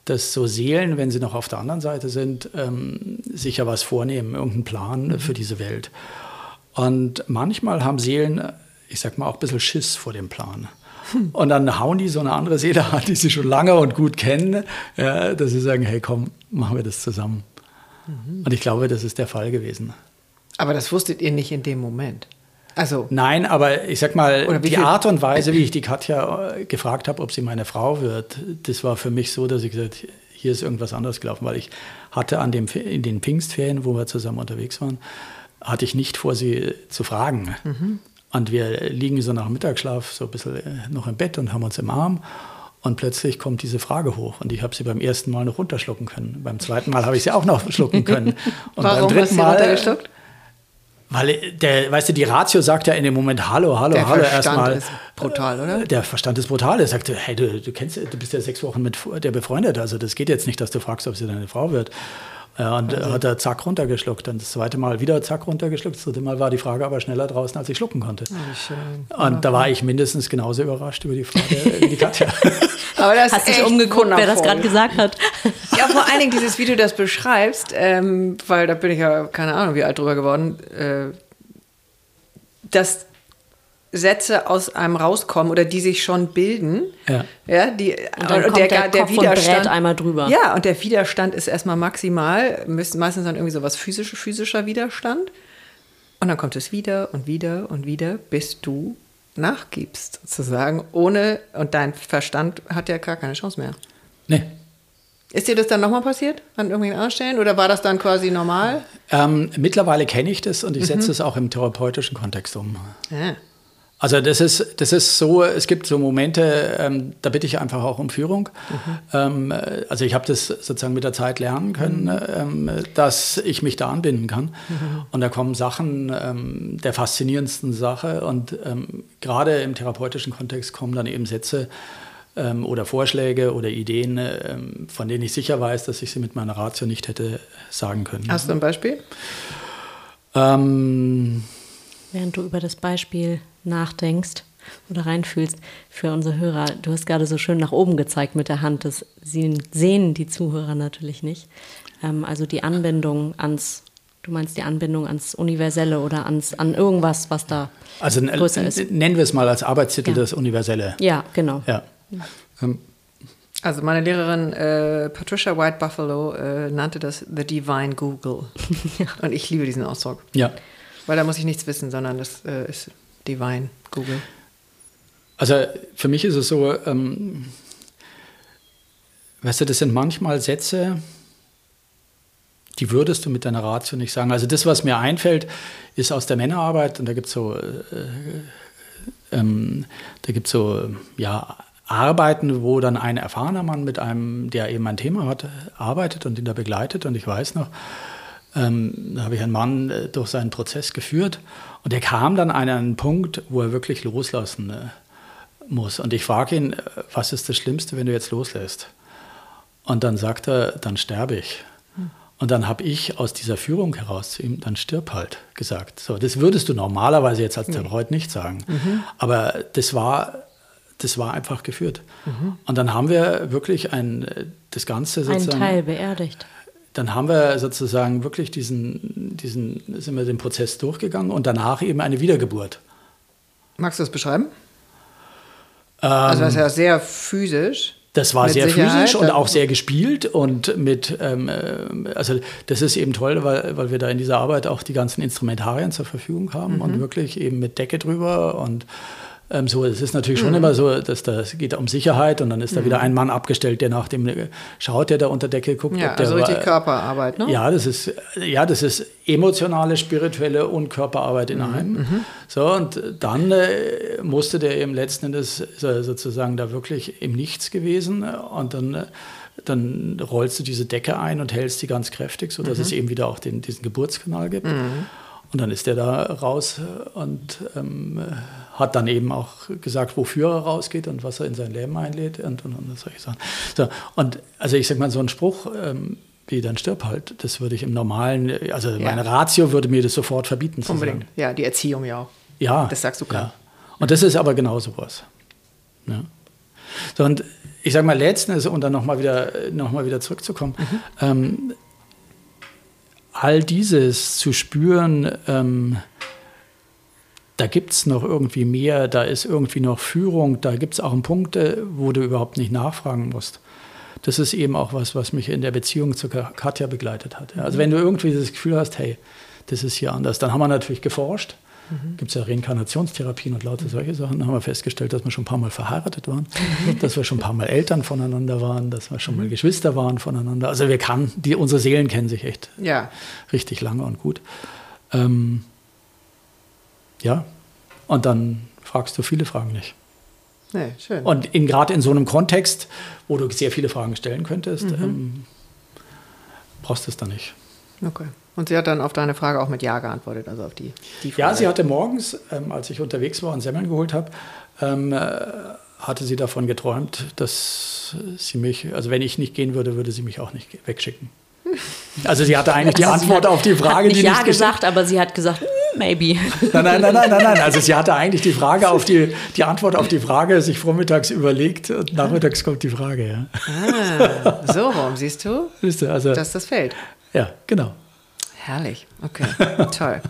dass so Seelen, wenn sie noch auf der anderen Seite sind, ähm, sich ja was vornehmen, irgendeinen Plan mhm. für diese Welt. Und manchmal haben Seelen, ich sag mal, auch ein bisschen Schiss vor dem Plan. Hm. Und dann hauen die so eine andere Seele an, die sie schon lange und gut kennen, ja, dass sie sagen, hey komm, machen wir das zusammen. Mhm. Und ich glaube, das ist der Fall gewesen. Aber das wusstet ihr nicht in dem Moment. Also Nein, aber ich sag mal, die Art und Weise, wie ich die Katja äh, gefragt habe, ob sie meine Frau wird, das war für mich so, dass ich gesagt habe, hier ist irgendwas anderes gelaufen, weil ich hatte an dem, in den Pfingstferien, wo wir zusammen unterwegs waren, hatte ich nicht vor, sie zu fragen. Mhm. Und wir liegen so nach Mittagsschlaf so ein bisschen äh, noch im Bett und haben uns im Arm. Und plötzlich kommt diese Frage hoch und ich habe sie beim ersten Mal noch runterschlucken können. Beim zweiten Mal habe ich sie auch noch schlucken können. Und Warum beim dritten hast du Mal? Weil der, weißt du, die Ratio sagt ja in dem Moment Hallo, Hallo, der Hallo erstmal. Der Verstand ist brutal, oder? Der Verstand ist brutal. Er sagt, hey, du, du kennst, du bist ja sechs Wochen mit der befreundet. Also das geht jetzt nicht, dass du fragst, ob sie deine Frau wird. Und also. hat er zack runtergeschluckt. Dann das zweite Mal wieder zack runtergeschluckt. Das dritte Mal war die Frage aber schneller draußen, als ich schlucken konnte. Oh, und da war ich mindestens genauso überrascht über die Frage wie die Katja. aber das Hast dich umgeguckt, wer das gerade gesagt hat. ja, vor allen Dingen dieses, wie du das beschreibst, ähm, weil da bin ich ja keine Ahnung, wie alt drüber geworden, äh, dass Sätze aus einem rauskommen oder die sich schon bilden. Ja. ja die, und dann kommt der, der, der Widerstand einmal drüber. Ja, und der Widerstand ist erstmal maximal, meistens dann irgendwie so was physische, physischer Widerstand. Und dann kommt es wieder und wieder und wieder, bis du nachgibst, sozusagen, ohne, und dein Verstand hat ja gar keine Chance mehr. Nee. Ist dir das dann nochmal passiert an irgendwelchen anderen Stellen oder war das dann quasi normal? Ähm, mittlerweile kenne ich das und ich mhm. setze es auch im therapeutischen Kontext um. Ja. Also das ist, das ist so, es gibt so Momente, ähm, da bitte ich einfach auch um Führung. Mhm. Ähm, also ich habe das sozusagen mit der Zeit lernen können, mhm. ähm, dass ich mich da anbinden kann. Mhm. Und da kommen Sachen ähm, der faszinierendsten Sache. Und ähm, gerade im therapeutischen Kontext kommen dann eben Sätze ähm, oder Vorschläge oder Ideen, von denen ich sicher weiß, dass ich sie mit meiner Ratio nicht hätte sagen können. Hast du ein Beispiel? Während du über das Beispiel nachdenkst oder reinfühlst für unsere Hörer. Du hast gerade so schön nach oben gezeigt mit der Hand. Das sehen die Zuhörer natürlich nicht. Ähm, also die Anbindung ans, du meinst die Anbindung ans Universelle oder ans, an irgendwas, was da also, größer ist. Nennen wir es mal als Arbeitstitel ja. das Universelle. Ja, genau. Ja. Ähm, also meine Lehrerin äh, Patricia White Buffalo äh, nannte das The Divine Google. ja. Und ich liebe diesen Ausdruck. Ja. Weil da muss ich nichts wissen, sondern das äh, ist Divine, Google? Also für mich ist es so, ähm, weißt du, das sind manchmal Sätze, die würdest du mit deiner Ratio nicht sagen. Also das, was mir einfällt, ist aus der Männerarbeit und da gibt es so, äh, ähm, da gibt so, ja, Arbeiten, wo dann ein erfahrener Mann mit einem, der eben ein Thema hat, arbeitet und ihn da begleitet. Und ich weiß noch, ähm, da habe ich einen Mann äh, durch seinen Prozess geführt und er kam dann an einen Punkt, wo er wirklich loslassen äh, muss. Und ich frage ihn, äh, was ist das Schlimmste, wenn du jetzt loslässt? Und dann sagt er, dann sterbe ich. Hm. Und dann habe ich aus dieser Führung heraus zu ihm, dann stirb halt, gesagt. So, das würdest du normalerweise jetzt als Therapeut nicht sagen. Mhm. Aber das war, das war einfach geführt. Mhm. Und dann haben wir wirklich ein, äh, das Ganze sozusagen. Ein Teil beerdigt dann haben wir sozusagen wirklich diesen, diesen, sind wir den Prozess durchgegangen und danach eben eine Wiedergeburt. Magst du das beschreiben? Ähm, also das ist ja sehr physisch. Das war sehr Sicherheit. physisch und auch sehr gespielt und mit, ähm, äh, also das ist eben toll, weil, weil wir da in dieser Arbeit auch die ganzen Instrumentarien zur Verfügung haben mhm. und wirklich eben mit Decke drüber und ähm, so, es ist natürlich schon mhm. immer so, dass das geht um Sicherheit und dann ist da wieder mhm. ein Mann abgestellt, der nach dem schaut, der da unter Decke guckt. Ja, also richtig Körperarbeit, ne? Ja, das ist, ja, das ist emotionale, spirituelle und Körperarbeit in mhm. einem. Mhm. So, und dann äh, musste der eben letzten Endes sozusagen da wirklich im Nichts gewesen und dann äh, dann rollst du diese Decke ein und hältst die ganz kräftig, sodass mhm. es eben wieder auch den, diesen Geburtskanal gibt. Mhm. Und dann ist er da raus und ähm, hat dann eben auch gesagt, wofür er rausgeht und was er in sein Leben einlädt und, und, und solche Sachen. So, und also ich sag mal, so ein Spruch, ähm, wie dann stirb halt, das würde ich im normalen, also ja. meine Ratio würde mir das sofort verbieten zu Unbedingt. Sagen. Ja, die Erziehung ja auch. Ja. Das sagst du klar. Ja. Und das ist aber genau sowas. Ja. So, und ich sag mal, letztens, um dann nochmal wieder, noch mal wieder zurückzukommen, mhm. ähm, all dieses zu spüren, ähm, da gibt es noch irgendwie mehr, da ist irgendwie noch Führung, da gibt es auch Punkte, wo du überhaupt nicht nachfragen musst. Das ist eben auch was, was mich in der Beziehung zu Katja begleitet hat. Also wenn du irgendwie das Gefühl hast, hey, das ist hier anders, dann haben wir natürlich geforscht Mhm. Gibt es ja Reinkarnationstherapien und lauter solche Sachen. Da haben wir festgestellt, dass wir schon ein paar Mal verheiratet waren, mhm. dass wir schon ein paar Mal Eltern voneinander waren, dass wir schon mal mhm. Geschwister waren voneinander. Also wir kann, die, unsere Seelen kennen sich echt ja. richtig lange und gut. Ähm, ja, und dann fragst du viele Fragen nicht. Nee, schön. Und gerade in so einem Kontext, wo du sehr viele Fragen stellen könntest, mhm. ähm, brauchst du es dann nicht. Okay. Und sie hat dann auf deine Frage auch mit Ja geantwortet, also auf die, die Frage. Ja, sie hatte morgens, ähm, als ich unterwegs war und Semmeln geholt habe, ähm, äh, hatte sie davon geträumt, dass sie mich, also wenn ich nicht gehen würde, würde sie mich auch nicht wegschicken. Also sie hatte eigentlich die also Antwort hat, auf die Frage, hat nicht die Ja gesagt, aber sie hat gesagt, maybe. Nein, nein, nein, nein, nein, nein. Also sie hatte eigentlich die Frage auf die, die Antwort auf die Frage, sich vormittags überlegt und nachmittags kommt die Frage, ja. Ah, so warum siehst du? Siehst du, also. Dass das fällt. Ja, genau. Herrlich, okay, toll.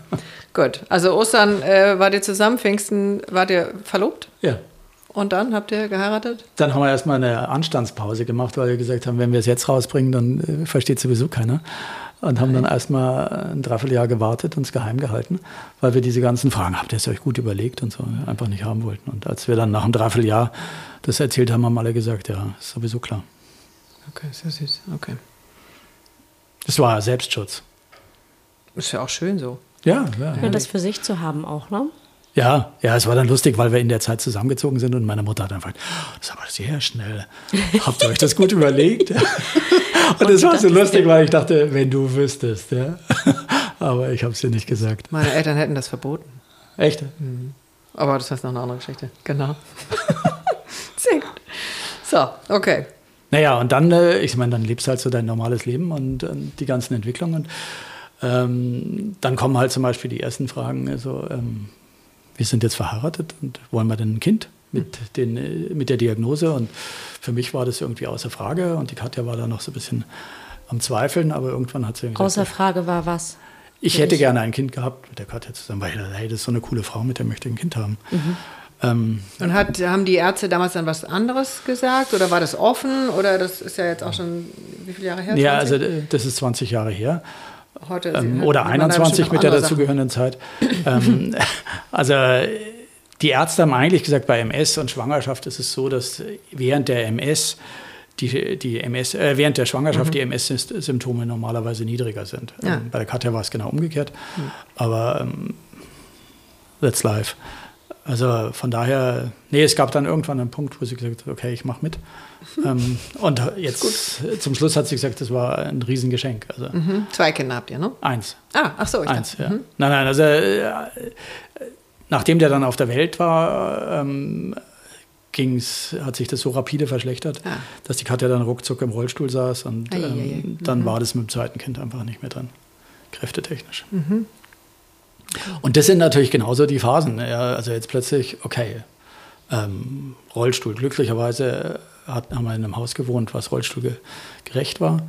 Gut, also Ostern äh, wart ihr zusammen, Pfingsten wart ihr verlobt? Ja. Und dann habt ihr geheiratet? Dann haben wir erstmal eine Anstandspause gemacht, weil wir gesagt haben, wenn wir es jetzt rausbringen, dann äh, versteht sowieso keiner. Und haben dann erstmal ein Dreivierteljahr gewartet, uns geheim gehalten, weil wir diese ganzen Fragen, habt ihr es euch gut überlegt und so, einfach nicht haben wollten. Und als wir dann nach einem Dreivierteljahr das erzählt haben, haben alle gesagt, ja, ist sowieso klar. Okay, sehr süß, okay. Das war Selbstschutz. Ist ja auch schön so. Ja, ja. ja das für sich zu haben auch, ne? Ja, ja, es war dann lustig, weil wir in der Zeit zusammengezogen sind und meine Mutter hat einfach, oh, das war sehr schnell. Habt ihr euch das gut überlegt? Und es war so lustig, weil ich dachte, wenn du wüsstest, ja. Aber ich habe es dir nicht gesagt. Meine Eltern hätten das verboten. Echt? Mhm. Aber das ist noch eine andere Geschichte. Genau. sehr gut. So, okay. Naja, und dann, äh, ich meine, dann lebst du halt so dein normales Leben und, und die ganzen Entwicklungen. Ähm, dann kommen halt zum Beispiel die ersten Fragen, also ähm, wir sind jetzt verheiratet und wollen wir denn ein Kind mit, den, äh, mit der Diagnose? Und für mich war das irgendwie außer Frage und die Katja war da noch so ein bisschen am Zweifeln, aber irgendwann hat sie gesagt, Außer Frage war was? Ich hätte ich? gerne ein Kind gehabt mit der Katja zusammen, weil hey, das ist so eine coole Frau, mit der möchte ich ein Kind haben. Mhm. Ähm, und hat, haben die Ärzte damals dann was anderes gesagt oder war das offen oder das ist ja jetzt auch schon wie viele Jahre her? 20? Ja, also äh, das ist 20 Jahre her. Heute ähm, oder 21 mit der dazugehörenden Zeit. ähm, also die Ärzte haben eigentlich gesagt, bei MS und Schwangerschaft ist es so, dass während der MS die, die MS, äh, während der Schwangerschaft mhm. die MS-Symptome normalerweise niedriger sind. Ja. Ähm, bei der Katja war es genau umgekehrt. Mhm. Aber ähm, that's life. Also von daher, nee, es gab dann irgendwann einen Punkt, wo sie gesagt hat, okay, ich mache mit. ähm, und jetzt zum Schluss hat sie gesagt, das war ein Riesengeschenk. Also, mhm. Zwei Kinder habt ihr, ne? Eins. Ah, ach so, ich Eins, dachte, ja. Mhm. Nein, nein, also äh, nachdem der dann auf der Welt war, ähm, ging's, hat sich das so rapide verschlechtert, ah. dass die Katja dann ruckzuck im Rollstuhl saß und ähm, mhm. dann war das mit dem zweiten Kind einfach nicht mehr dran, kräftetechnisch. Mhm. Und das sind natürlich genauso die Phasen. Ja, also jetzt plötzlich, okay, ähm, Rollstuhl. Glücklicherweise hat, haben wir in einem Haus gewohnt, was rollstuhlgerecht war.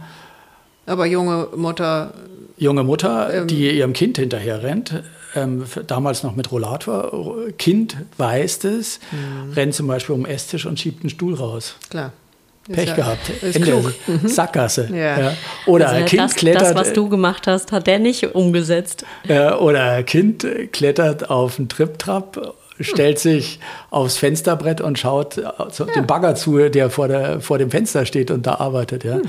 Aber junge Mutter. Junge Mutter, ähm, die ihrem Kind hinterher rennt. Ähm, damals noch mit Rollator. Kind weiß es, mhm. rennt zum Beispiel um den Esstisch und schiebt einen Stuhl raus. Klar. Pech ja, gehabt. Ende. Mhm. Sackgasse. Ja. Ja. Oder also ein Kind das, klettert. Das, was du gemacht hast, hat der nicht umgesetzt. oder ein Kind klettert auf einen Trip-Trap, stellt sich aufs Fensterbrett und schaut dem Bagger zu, der vor, der vor dem Fenster steht und da arbeitet. Ja. Hm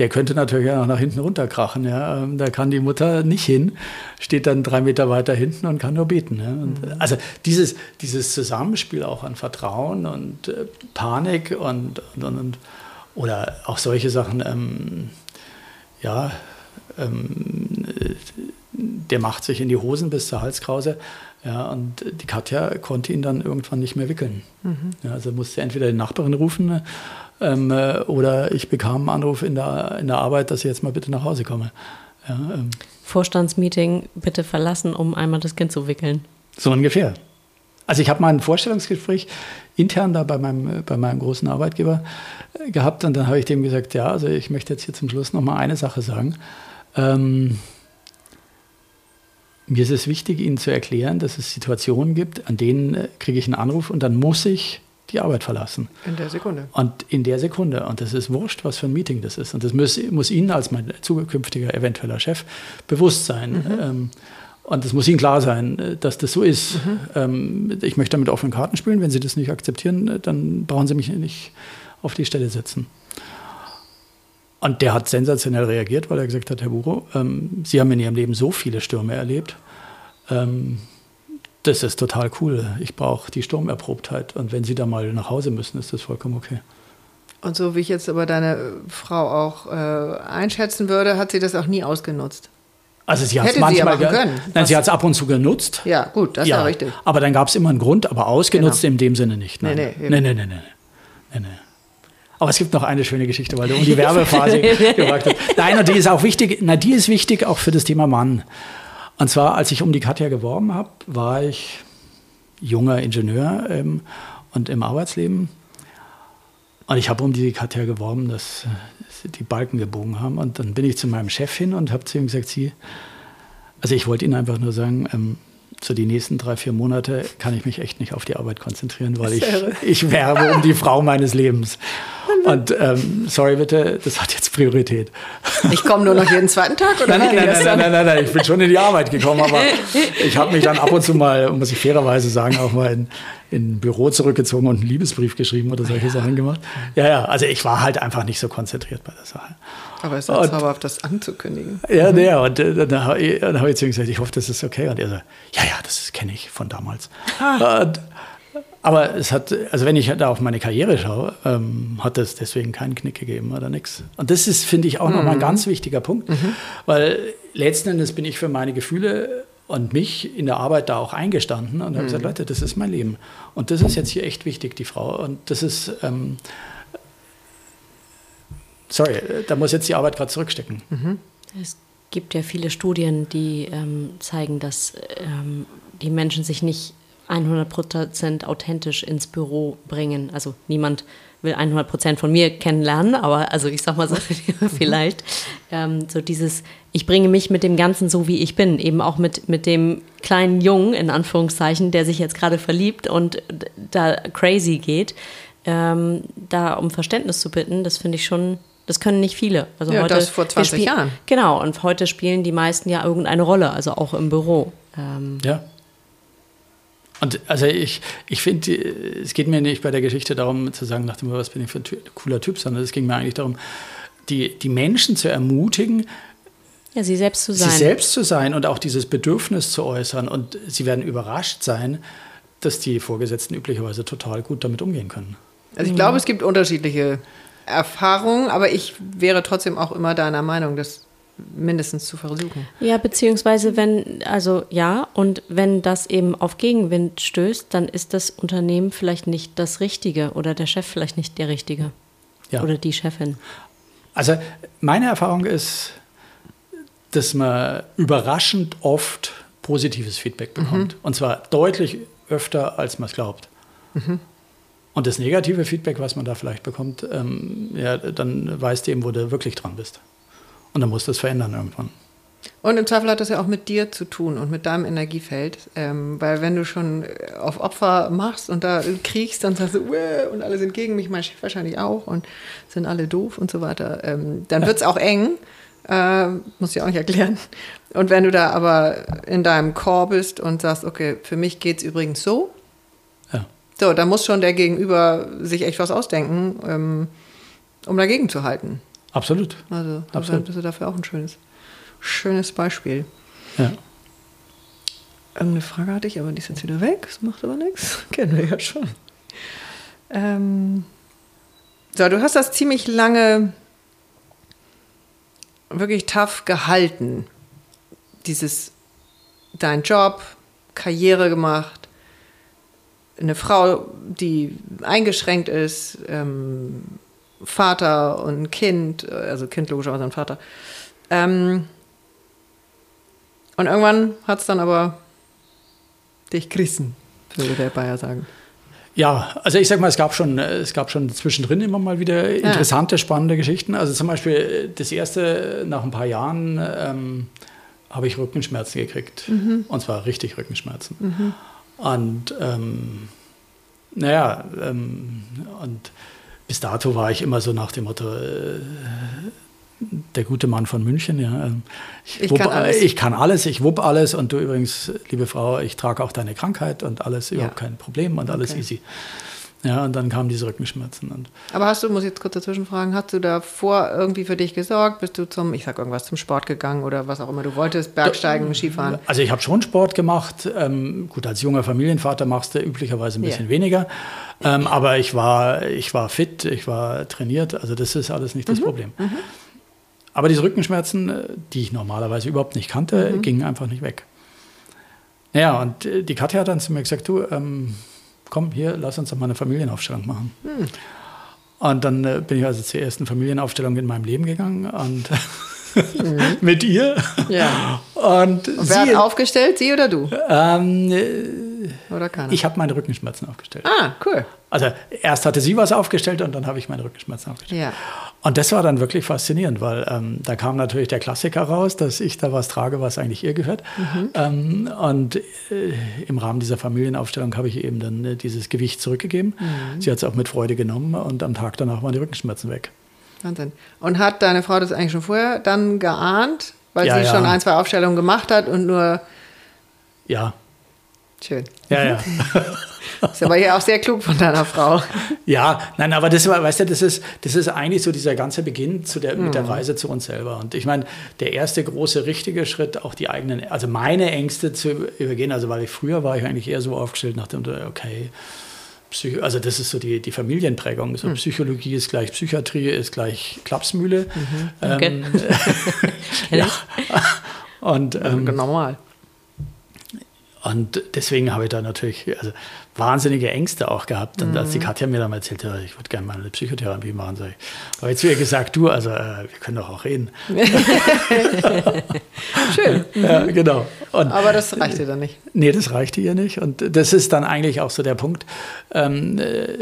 der könnte natürlich auch nach hinten runterkrachen. Ja. Ähm, da kann die Mutter nicht hin, steht dann drei Meter weiter hinten und kann nur beten. Ja. Und mhm. Also dieses, dieses Zusammenspiel auch an Vertrauen und äh, Panik und, und, und, oder auch solche Sachen, ähm, ja, ähm, der macht sich in die Hosen bis zur Halskrause. Ja, und die Katja konnte ihn dann irgendwann nicht mehr wickeln. Mhm. Ja, also musste entweder die Nachbarin rufen ähm, äh, oder ich bekam einen Anruf in der, in der Arbeit, dass ich jetzt mal bitte nach Hause komme. Ja, ähm. Vorstandsmeeting bitte verlassen, um einmal das Kind zu wickeln. So ungefähr. Also ich habe mal ein Vorstellungsgespräch intern da bei meinem, bei meinem großen Arbeitgeber äh, gehabt und dann habe ich dem gesagt, ja, also ich möchte jetzt hier zum Schluss noch mal eine Sache sagen. Ähm, mir ist es wichtig, Ihnen zu erklären, dass es Situationen gibt, an denen äh, kriege ich einen Anruf und dann muss ich die Arbeit verlassen. In der Sekunde. Und in der Sekunde. Und das ist wurscht, was für ein Meeting das ist. Und das muss, muss Ihnen als mein zukünftiger eventueller Chef bewusst sein. Mhm. Ähm, und es muss Ihnen klar sein, äh, dass das so ist. Mhm. Ähm, ich möchte damit offenen Karten spielen. Wenn Sie das nicht akzeptieren, äh, dann brauchen Sie mich nicht auf die Stelle setzen. Und der hat sensationell reagiert, weil er gesagt hat, Herr Buro, ähm, Sie haben in Ihrem Leben so viele Stürme erlebt. Ähm, das ist total cool. Ich brauche die Sturmerprobtheit. Und wenn Sie da mal nach Hause müssen, ist das vollkommen okay. Und so wie ich jetzt aber deine Frau auch äh, einschätzen würde, hat sie das auch nie ausgenutzt. Also sie hat es manchmal sie können. Nein, sie hat es ab und zu genutzt. Ja, gut, das ja, ist ja richtig. Aber dann gab es immer einen Grund, aber ausgenutzt genau. in dem Sinne nicht. Nein. Nee, nee, nee, nee, nee, nee, nee, nee. Aber es gibt noch eine schöne Geschichte, weil du um die Werbephase gefragt hast. Nein, und die ist auch wichtig, na, die ist wichtig auch für das Thema Mann. Und zwar, als ich um die Katja geworben habe, war ich junger Ingenieur ähm, und im Arbeitsleben. Und ich habe um die Katja geworben, dass die Balken gebogen haben. Und dann bin ich zu meinem Chef hin und habe zu ihm gesagt, Sie, also ich wollte Ihnen einfach nur sagen, ähm, so die nächsten drei, vier Monate kann ich mich echt nicht auf die Arbeit konzentrieren, weil ich, ich werbe um die Frau meines Lebens. Und ähm, sorry bitte, das hat jetzt Priorität. Ich komme nur noch jeden zweiten Tag oder nein, nein, nein, nein, nein, nein, nein, ich bin schon in die Arbeit gekommen, aber ich habe mich dann ab und zu mal, muss ich fairerweise sagen, auch mal in, in ein Büro zurückgezogen und einen Liebesbrief geschrieben oder solche ja. Sachen gemacht. Ja, ja, also ich war halt einfach nicht so konzentriert bei der Sache. Aber es ist ja zauberhaft, das anzukündigen. Ja, mhm. ja, und äh, dann habe ich, hab ich zu ihm gesagt, ich hoffe, das ist okay. Und er so, ja, ja, das kenne ich von damals. Ah. Und, aber es hat, also wenn ich da auf meine Karriere schaue, ähm, hat es deswegen keinen Knick gegeben oder nichts. Und das ist, finde ich, auch mhm. nochmal ein ganz wichtiger Punkt, mhm. weil letzten Endes bin ich für meine Gefühle und mich in der Arbeit da auch eingestanden und habe gesagt, mhm. Leute, das ist mein Leben. Und das ist jetzt hier echt wichtig, die Frau. Und das ist, ähm, sorry, da muss jetzt die Arbeit gerade zurückstecken. Mhm. Es gibt ja viele Studien, die ähm, zeigen, dass ähm, die Menschen sich nicht 100% authentisch ins Büro bringen. Also niemand will 100% von mir kennenlernen, aber also ich sag mal so, vielleicht ähm, so dieses, ich bringe mich mit dem Ganzen so, wie ich bin, eben auch mit, mit dem kleinen Jungen, in Anführungszeichen, der sich jetzt gerade verliebt und da crazy geht, ähm, da um Verständnis zu bitten, das finde ich schon das können nicht viele. Also ja, heute, das vor 20 Jahren. Genau, und heute spielen die meisten ja irgendeine Rolle, also auch im Büro. Ähm, ja. Und also ich, ich finde, es geht mir nicht bei der Geschichte darum zu sagen, nach dem, was bin ich für ein cooler Typ, sondern es ging mir eigentlich darum, die, die Menschen zu ermutigen, ja, sie selbst zu sein. Sie selbst zu sein und auch dieses Bedürfnis zu äußern. Und sie werden überrascht sein, dass die Vorgesetzten üblicherweise total gut damit umgehen können. Also ich glaube, es gibt unterschiedliche Erfahrungen, aber ich wäre trotzdem auch immer deiner Meinung, dass mindestens zu versuchen. Ja, beziehungsweise wenn, also ja, und wenn das eben auf Gegenwind stößt, dann ist das Unternehmen vielleicht nicht das Richtige oder der Chef vielleicht nicht der Richtige. Ja. Oder die Chefin. Also meine Erfahrung ist, dass man überraschend oft positives Feedback bekommt. Mhm. Und zwar deutlich öfter, als man es glaubt. Mhm. Und das negative Feedback, was man da vielleicht bekommt, ähm, ja, dann weißt du eben, wo du wirklich dran bist. Und dann musst du es verändern irgendwann. Und im Zweifel hat das ja auch mit dir zu tun und mit deinem Energiefeld. Ähm, weil wenn du schon auf Opfer machst und da kriegst, dann sagst du, und alle sind gegen mich, mein Chef wahrscheinlich auch und sind alle doof und so weiter, ähm, dann wird es auch eng. Äh, muss ich auch nicht erklären. Und wenn du da aber in deinem Chor bist und sagst, okay, für mich geht es übrigens so, ja. so, da muss schon der Gegenüber sich echt was ausdenken, ähm, um dagegen zu halten. Absolut. Also, Absolut. das ist dafür auch ein schönes, schönes Beispiel. Ja. Irgendeine Frage hatte ich, aber die ist jetzt wieder weg. Das macht aber nichts. Kennen wir ja schon. Ähm, so, du hast das ziemlich lange wirklich tough gehalten. Dieses, dein Job, Karriere gemacht, eine Frau, die eingeschränkt ist, ähm, Vater und Kind, also Kind logischerweise ein Vater. Ähm, und irgendwann hat es dann aber dich gerissen, würde der Bayer sagen. Ja, also ich sag mal, es gab schon, es gab schon zwischendrin immer mal wieder interessante, ja. spannende Geschichten. Also zum Beispiel das erste, nach ein paar Jahren ähm, habe ich Rückenschmerzen gekriegt. Mhm. Und zwar richtig Rückenschmerzen. Mhm. Und ähm, naja, ähm, und bis dato war ich immer so nach dem Motto, äh, der gute Mann von München. Ja. Ich, ich, wupp, kann alles. ich kann alles, ich wupp alles und du übrigens, liebe Frau, ich trage auch deine Krankheit und alles, überhaupt ja. kein Problem und alles okay. easy. Ja, und dann kamen diese Rückenschmerzen. Und Aber hast du, muss ich jetzt kurz dazwischen fragen, hast du davor irgendwie für dich gesorgt? Bist du zum, ich sag irgendwas, zum Sport gegangen oder was auch immer du wolltest, Bergsteigen, da, Skifahren? Also ich habe schon Sport gemacht. Ähm, gut, als junger Familienvater machst du üblicherweise ein bisschen yeah. weniger. Ähm, aber ich war, ich war fit, ich war trainiert, also das ist alles nicht das mhm. Problem. Mhm. Aber diese Rückenschmerzen, äh, die ich normalerweise überhaupt nicht kannte, mhm. gingen einfach nicht weg. Ja, und äh, die Katja hat dann zu mir gesagt, du, ähm, komm, hier, lass uns doch mal eine Familienaufstellung machen. Hm. Und dann äh, bin ich also zur ersten Familienaufstellung in meinem Leben gegangen und. mit ihr. Ja. Und, und wer sie, hat aufgestellt, sie oder du? Ähm, oder keiner? Ich habe meine Rückenschmerzen aufgestellt. Ah, cool. Also erst hatte sie was aufgestellt und dann habe ich meine Rückenschmerzen aufgestellt. Ja. Und das war dann wirklich faszinierend, weil ähm, da kam natürlich der Klassiker raus, dass ich da was trage, was eigentlich ihr gehört. Mhm. Ähm, und äh, im Rahmen dieser Familienaufstellung habe ich eben dann äh, dieses Gewicht zurückgegeben. Mhm. Sie hat es auch mit Freude genommen und am Tag danach waren die Rückenschmerzen weg. Wahnsinn. Und hat deine Frau das eigentlich schon vorher dann geahnt, weil ja, sie ja. schon ein, zwei Aufstellungen gemacht hat und nur. Ja, Schön. Ja, ja. Ist aber ja auch sehr klug von deiner Frau. Ja, nein, aber das war, weißt du, das ist, das ist eigentlich so dieser ganze Beginn zu der, mit der mhm. Reise zu uns selber. Und ich meine, der erste große richtige Schritt, auch die eigenen, also meine Ängste zu übergehen, also weil ich früher war ich eigentlich eher so aufgestellt nach dem, okay, Psycho also das ist so die, die Familienprägung. So mhm. Psychologie ist gleich Psychiatrie, ist gleich Klapsmühle. Mhm. Okay. Ähm, ja. Und ähm, normal. Und deswegen habe ich da natürlich also wahnsinnige Ängste auch gehabt. Und als die mhm. Katja mir dann erzählt hat, ich würde gerne mal eine Psychotherapie machen, sage ich, ich zu ihr gesagt, du, also äh, wir können doch auch reden. Schön. Ja, genau. Und, Aber das reichte dann nicht. Nee, das reichte ihr nicht. Und das ist dann eigentlich auch so der Punkt. Ähm, äh,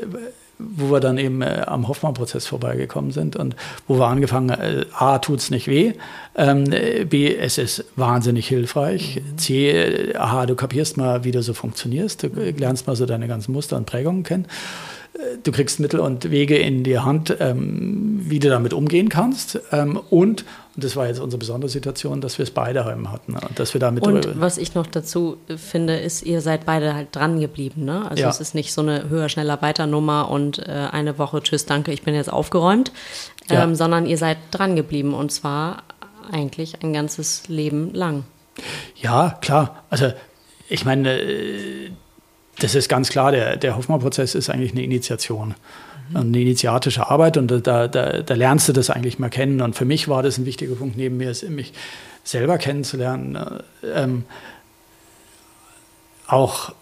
wo wir dann eben äh, am Hoffmann-Prozess vorbeigekommen sind und wo wir angefangen, äh, A, tut es nicht weh, ähm, B, es ist wahnsinnig hilfreich, mhm. C, äh, aha, du kapierst mal, wie du so funktionierst, du lernst mal so deine ganzen Muster und Prägungen kennen du kriegst Mittel und Wege in die Hand, ähm, wie du damit umgehen kannst. Ähm, und, und das war jetzt unsere besondere Situation, dass wir es beide heim hatten. Ne? Dass wir damit und was ich noch dazu finde, ist, ihr seid beide halt dran geblieben. Ne? Also ja. es ist nicht so eine höher, schneller, weiter Nummer und äh, eine Woche, tschüss, danke, ich bin jetzt aufgeräumt, ähm, ja. sondern ihr seid dran geblieben und zwar eigentlich ein ganzes Leben lang. Ja, klar. Also ich meine, äh, das ist ganz klar, der, der Hoffmann-Prozess ist eigentlich eine Initiation. Mhm. Eine initiatische Arbeit und da, da, da, lernst du das eigentlich mal kennen. Und für mich war das ein wichtiger Punkt, neben mir, ist, mich selber kennenzulernen, äh, ähm, auch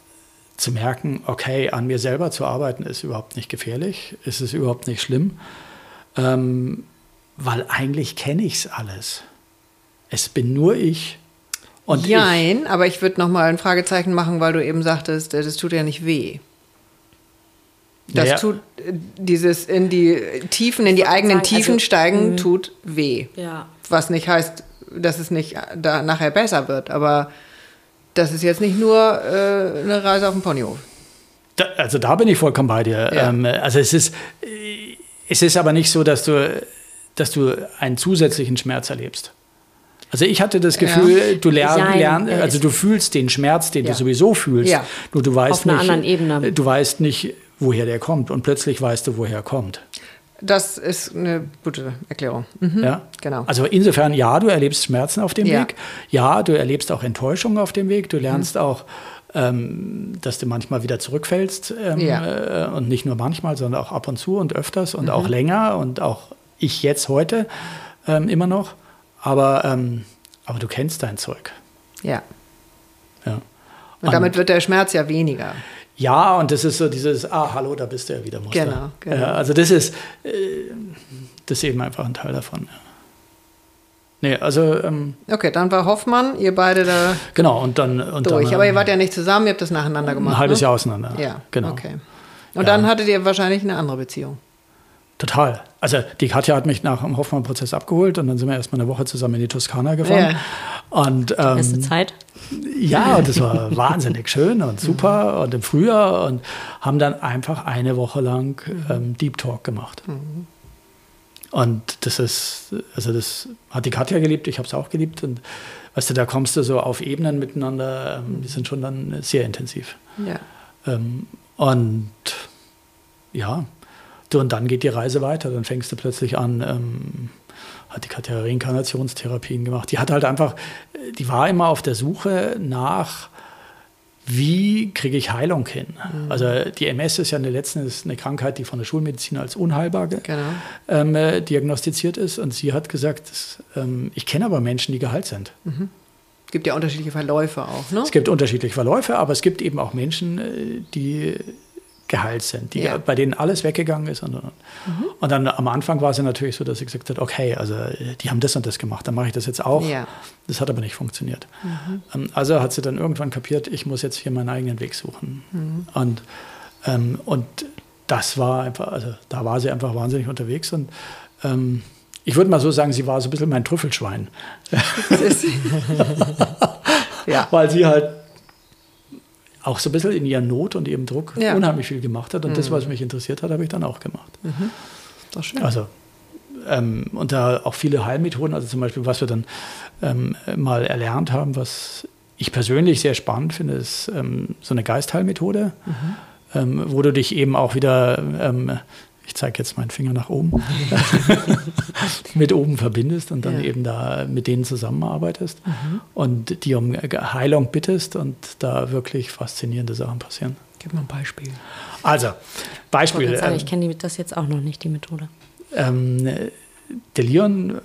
zu merken, okay, an mir selber zu arbeiten ist überhaupt nicht gefährlich, ist es überhaupt nicht schlimm, ähm, weil eigentlich kenne ich es alles. Es bin nur ich und Jein, ich, aber ich würde noch mal ein Fragezeichen machen, weil du eben sagtest, äh, das tut ja nicht weh. Das naja. tut, äh, dieses in die Tiefen, in die eigenen sagen, Tiefen also, steigen, mh. tut weh. Ja. Was nicht heißt, dass es nicht da nachher besser wird, aber das ist jetzt nicht nur äh, eine Reise auf dem Ponyhof. Da, also da bin ich vollkommen bei dir. Ja. Ähm, also es ist, es ist aber nicht so, dass du, dass du einen zusätzlichen Schmerz erlebst. Also ich hatte das Gefühl, ja. du lernst, lern, also du fühlst den Schmerz, den ja. du sowieso fühlst. Ja. Nur du weißt Auf einer nicht, anderen Ebene. Du weißt nicht, woher der kommt und plötzlich weißt du, woher er kommt. Das ist eine gute Erklärung. Mhm. Ja, genau. Also insofern, ja, du erlebst Schmerzen auf dem ja. Weg. Ja, du erlebst auch Enttäuschung auf dem Weg. Du lernst mhm. auch, ähm, dass du manchmal wieder zurückfällst. Ähm, ja. äh, und nicht nur manchmal, sondern auch ab und zu und öfters und mhm. auch länger und auch ich jetzt heute ähm, immer noch. Aber, ähm, aber du kennst dein Zeug. Ja. ja. Und, und damit wird der Schmerz ja weniger. Ja, und das ist so dieses, ah, hallo, da bist du ja wieder. Muster. Genau, genau. Ja, also das ist, äh, das ist eben einfach ein Teil davon. Ja. Nee, also. Ähm, okay, dann war Hoffmann, ihr beide da. Genau, und dann. Und durch. Dann, Aber ihr wart ja nicht zusammen, ihr habt das nacheinander gemacht. Ein halbes ne? Jahr auseinander. Ja, genau. Okay. Und ja. dann hattet ihr wahrscheinlich eine andere Beziehung. Total. Also die Katja hat mich nach dem Hoffmann-Prozess abgeholt und dann sind wir erstmal eine Woche zusammen in die Toskana gefahren. Ja. Und, ähm, Beste Zeit. Ja, und das war wahnsinnig schön und super und im Frühjahr und haben dann einfach eine Woche lang ähm, Deep Talk gemacht. Mhm. Und das ist, also das hat die Katja geliebt, ich habe es auch geliebt. Und weißt du, da kommst du so auf Ebenen miteinander, ähm, die sind schon dann sehr intensiv. Ja. Ähm, und ja, und dann geht die Reise weiter. Dann fängst du plötzlich an, ähm, hat die Katja Reinkarnationstherapien gemacht. Die hat halt einfach, die war immer auf der Suche nach, wie kriege ich Heilung hin? Mhm. Also die MS ist ja eine letzten eine Krankheit, die von der Schulmedizin als unheilbar genau. ähm, äh, diagnostiziert ist. Und sie hat gesagt, dass, ähm, ich kenne aber Menschen, die geheilt sind. Mhm. Es gibt ja unterschiedliche Verläufe auch, ne? Es gibt unterschiedliche Verläufe, aber es gibt eben auch Menschen, äh, die geheilt sind, die, ja. bei denen alles weggegangen ist. Und, und. Mhm. und dann am Anfang war es ja natürlich so, dass sie gesagt hat, okay, also die haben das und das gemacht, dann mache ich das jetzt auch. Ja. Das hat aber nicht funktioniert. Mhm. Ähm, also hat sie dann irgendwann kapiert, ich muss jetzt hier meinen eigenen Weg suchen. Mhm. Und, ähm, und das war einfach, also da war sie einfach wahnsinnig unterwegs und ähm, ich würde mal so sagen, sie war so ein bisschen mein Trüffelschwein. ja. Weil sie halt auch so ein bisschen in ihrer Not und ihrem Druck ja. unheimlich viel gemacht hat. Und mhm. das, was mich interessiert hat, habe ich dann auch gemacht. Mhm. Das schön. Also, ähm, und da auch viele Heilmethoden, also zum Beispiel, was wir dann ähm, mal erlernt haben, was ich persönlich sehr spannend finde, ist ähm, so eine Geistheilmethode. Mhm. ähm, wo du dich eben auch wieder, ähm, ich zeige jetzt meinen Finger nach oben, mit oben verbindest und dann Ja. eben da mit denen zusammenarbeitest und die um Heilung bittest und da wirklich faszinierende Sachen passieren. Gib mal ein Beispiel. Also, Ich, Beispiel. sagen, ähm, ich kenne das jetzt auch noch nicht, die Methode. ähm, der Leon, äh,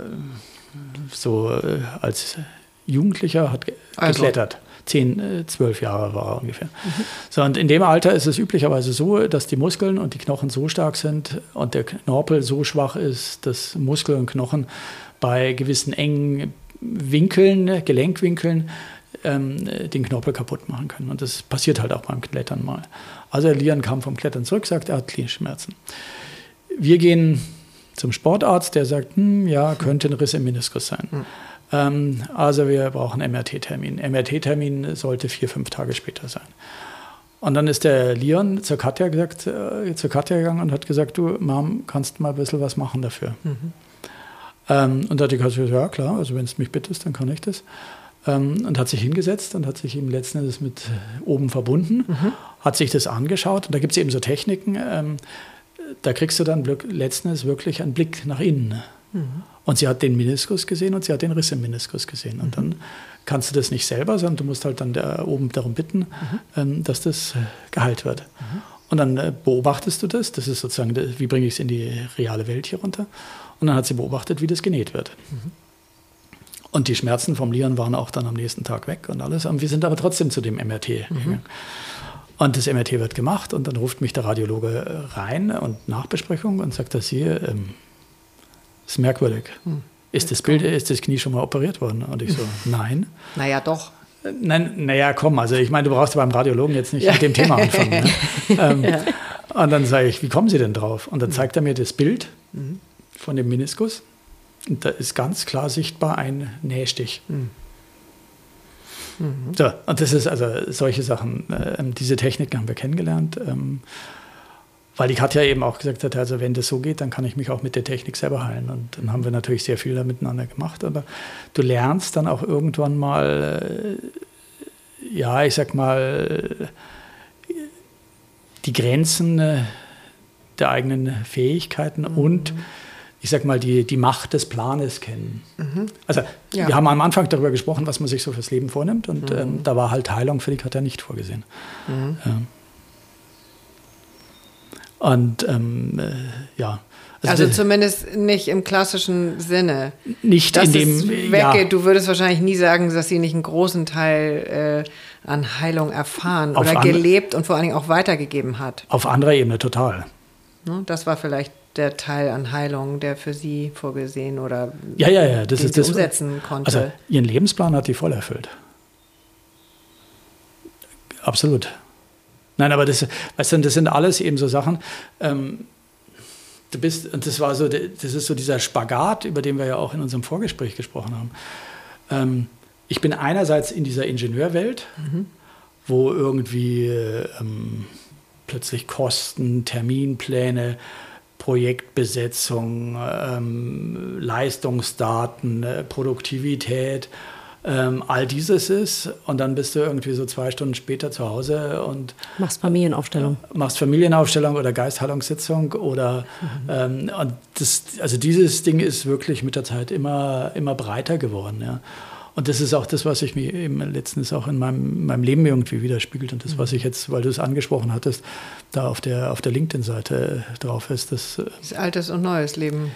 so äh, als Jugendlicher, hat Also. geklettert. Zehn, äh, zwölf Jahre war er ungefähr. So, und in dem Alter ist es üblicherweise so, dass die Muskeln und die Knochen so stark sind und der Knorpel so schwach ist, dass Muskel und Knochen bei gewissen engen Winkeln, Gelenkwinkeln, ähm, den Knorpel kaputt machen können. Und das passiert halt auch beim Klettern mal. Also Leon kam vom Klettern zurück, sagt, er hat Knieschmerzen. Wir gehen zum Sportarzt, der sagt, hm, ja, könnte ein Riss im Meniskus sein. Ähm, also wir brauchen MRT-Termin. MRT-Termin sollte vier, fünf Tage später sein. Und dann ist der Leon zur Katja, gesagt, äh, zur Katja gegangen und hat gesagt, du Mom, kannst mal ein bisschen was machen dafür. Ähm, und da hat die Katja gesagt, ja klar, also wenn es mich bittest, dann kann ich das. Ähm, und hat sich hingesetzt und hat sich eben letzten Endes mit oben verbunden, hat sich das angeschaut. Und da gibt es eben so Techniken, ähm, da kriegst du dann letzten Endes wirklich einen Blick nach innen. Und sie hat den Meniskus gesehen und sie hat den Riss im Meniskus gesehen. Und dann kannst du das nicht selber, sondern du musst halt dann da oben darum bitten, ähm, dass das äh, geheilt wird. Und dann äh, beobachtest du das. Das ist sozusagen, wie bringe ich es in die reale Welt hier runter. Und dann hat sie beobachtet, wie das genäht wird. Und die Schmerzen vom Leon waren auch dann am nächsten Tag weg und alles. Und wir sind aber trotzdem zu dem MRT gegangen. Und das MRT wird gemacht und dann ruft mich der Radiologe rein und Nachbesprechung und sagt, dass sie, ähm, ist merkwürdig. Ist das Bild, ist das Knie schon mal operiert worden? Und ich so, nein. Naja, doch. Nein, naja, komm, also ich meine, du brauchst ja beim Radiologen jetzt nicht mit dem Thema anfangen. Ne? ähm, Und dann sage ich, wie kommen Sie denn drauf? Und dann zeigt er mir das Bild von dem Meniskus. Und da ist ganz klar sichtbar ein Nähstich. So, und das ist also solche Sachen, äh, diese Techniken haben wir kennengelernt. Ähm, weil die Katja eben auch gesagt hat, also wenn das so geht, dann kann ich mich auch mit der Technik selber heilen. Und dann haben wir natürlich sehr viel da miteinander gemacht. Aber du lernst dann auch irgendwann mal, äh, ja, ich sag mal, die Grenzen äh, der eigenen Fähigkeiten und ich sag mal, die, die Macht des Planes kennen. Also Ja. wir haben am Anfang darüber gesprochen, was man sich so fürs Leben vornimmt und ähm, da war halt Heilung für die Katja nicht vorgesehen. Ja. Und ähm, äh, ja. Also das- zumindest nicht im klassischen Sinne. nicht Dass in dem weggeht. ja, Du würdest wahrscheinlich nie sagen, dass sie nicht einen großen Teil äh, an Heilung erfahren Auf oder gelebt und vor allen Dingen auch weitergegeben hat. auf anderer Ebene total. Ne? Das war vielleicht der Teil an Heilung, der für sie vorgesehen oder Ja, ja, ja. Das ist sie das. umsetzen konnte. Also ihren Lebensplan hat die voll erfüllt. Absolut. Nein, aber das, weißt du, das sind alles eben so Sachen. Ähm, du bist, und das war so, das ist so dieser Spagat, über den wir ja auch in unserem Vorgespräch gesprochen haben. Ähm, ich bin einerseits in dieser Ingenieurwelt, wo irgendwie ähm, plötzlich Kosten, Terminpläne, Projektbesetzung, ähm, Leistungsdaten, äh, Produktivität, ähm, all dieses ist. Und dann bist du irgendwie so zwei Stunden später zu Hause und Machst Familienaufstellung. machst Familienaufstellung oder Geistheilungssitzung oder ähm, und das, also dieses Ding ist wirklich mit der Zeit immer, immer breiter geworden, ja. Und das ist auch das, was sich mir eben letztens auch in meinem, meinem Leben irgendwie widerspiegelt. Und das, was ich jetzt, weil du es angesprochen hattest, da auf der, auf der LinkedIn-Seite drauf ist, das äh, das altes und neues Leben.